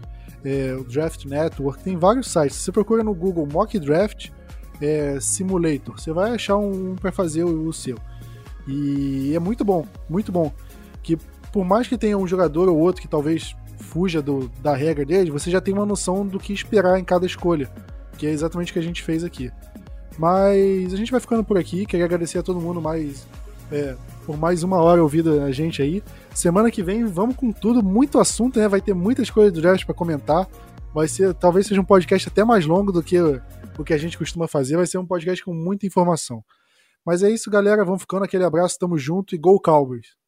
Speaker 1: É, o Draft Network, tem vários sites. Se você procura no Google Mock Draft é, Simulator, você vai achar um, um para fazer o, o, seu. E é muito bom, muito bom. Que por mais que tenha um jogador ou outro que talvez fuja do, da regra dele, você já tem uma noção do que esperar em cada escolha. Que é exatamente o que a gente fez aqui. Mas a gente vai ficando por aqui. Queria agradecer a todo mundo mais é, por mais uma hora ouvindo a gente aí. Semana que vem vamos com tudo, muito assunto, né? Vai ter muitas coisas do draft para comentar. Vai ser, talvez seja um podcast até mais longo do que o que a gente costuma fazer. Vai ser um podcast com muita informação. Mas é isso, galera. Vamos ficando aquele abraço, tamo junto e Go Cowboys!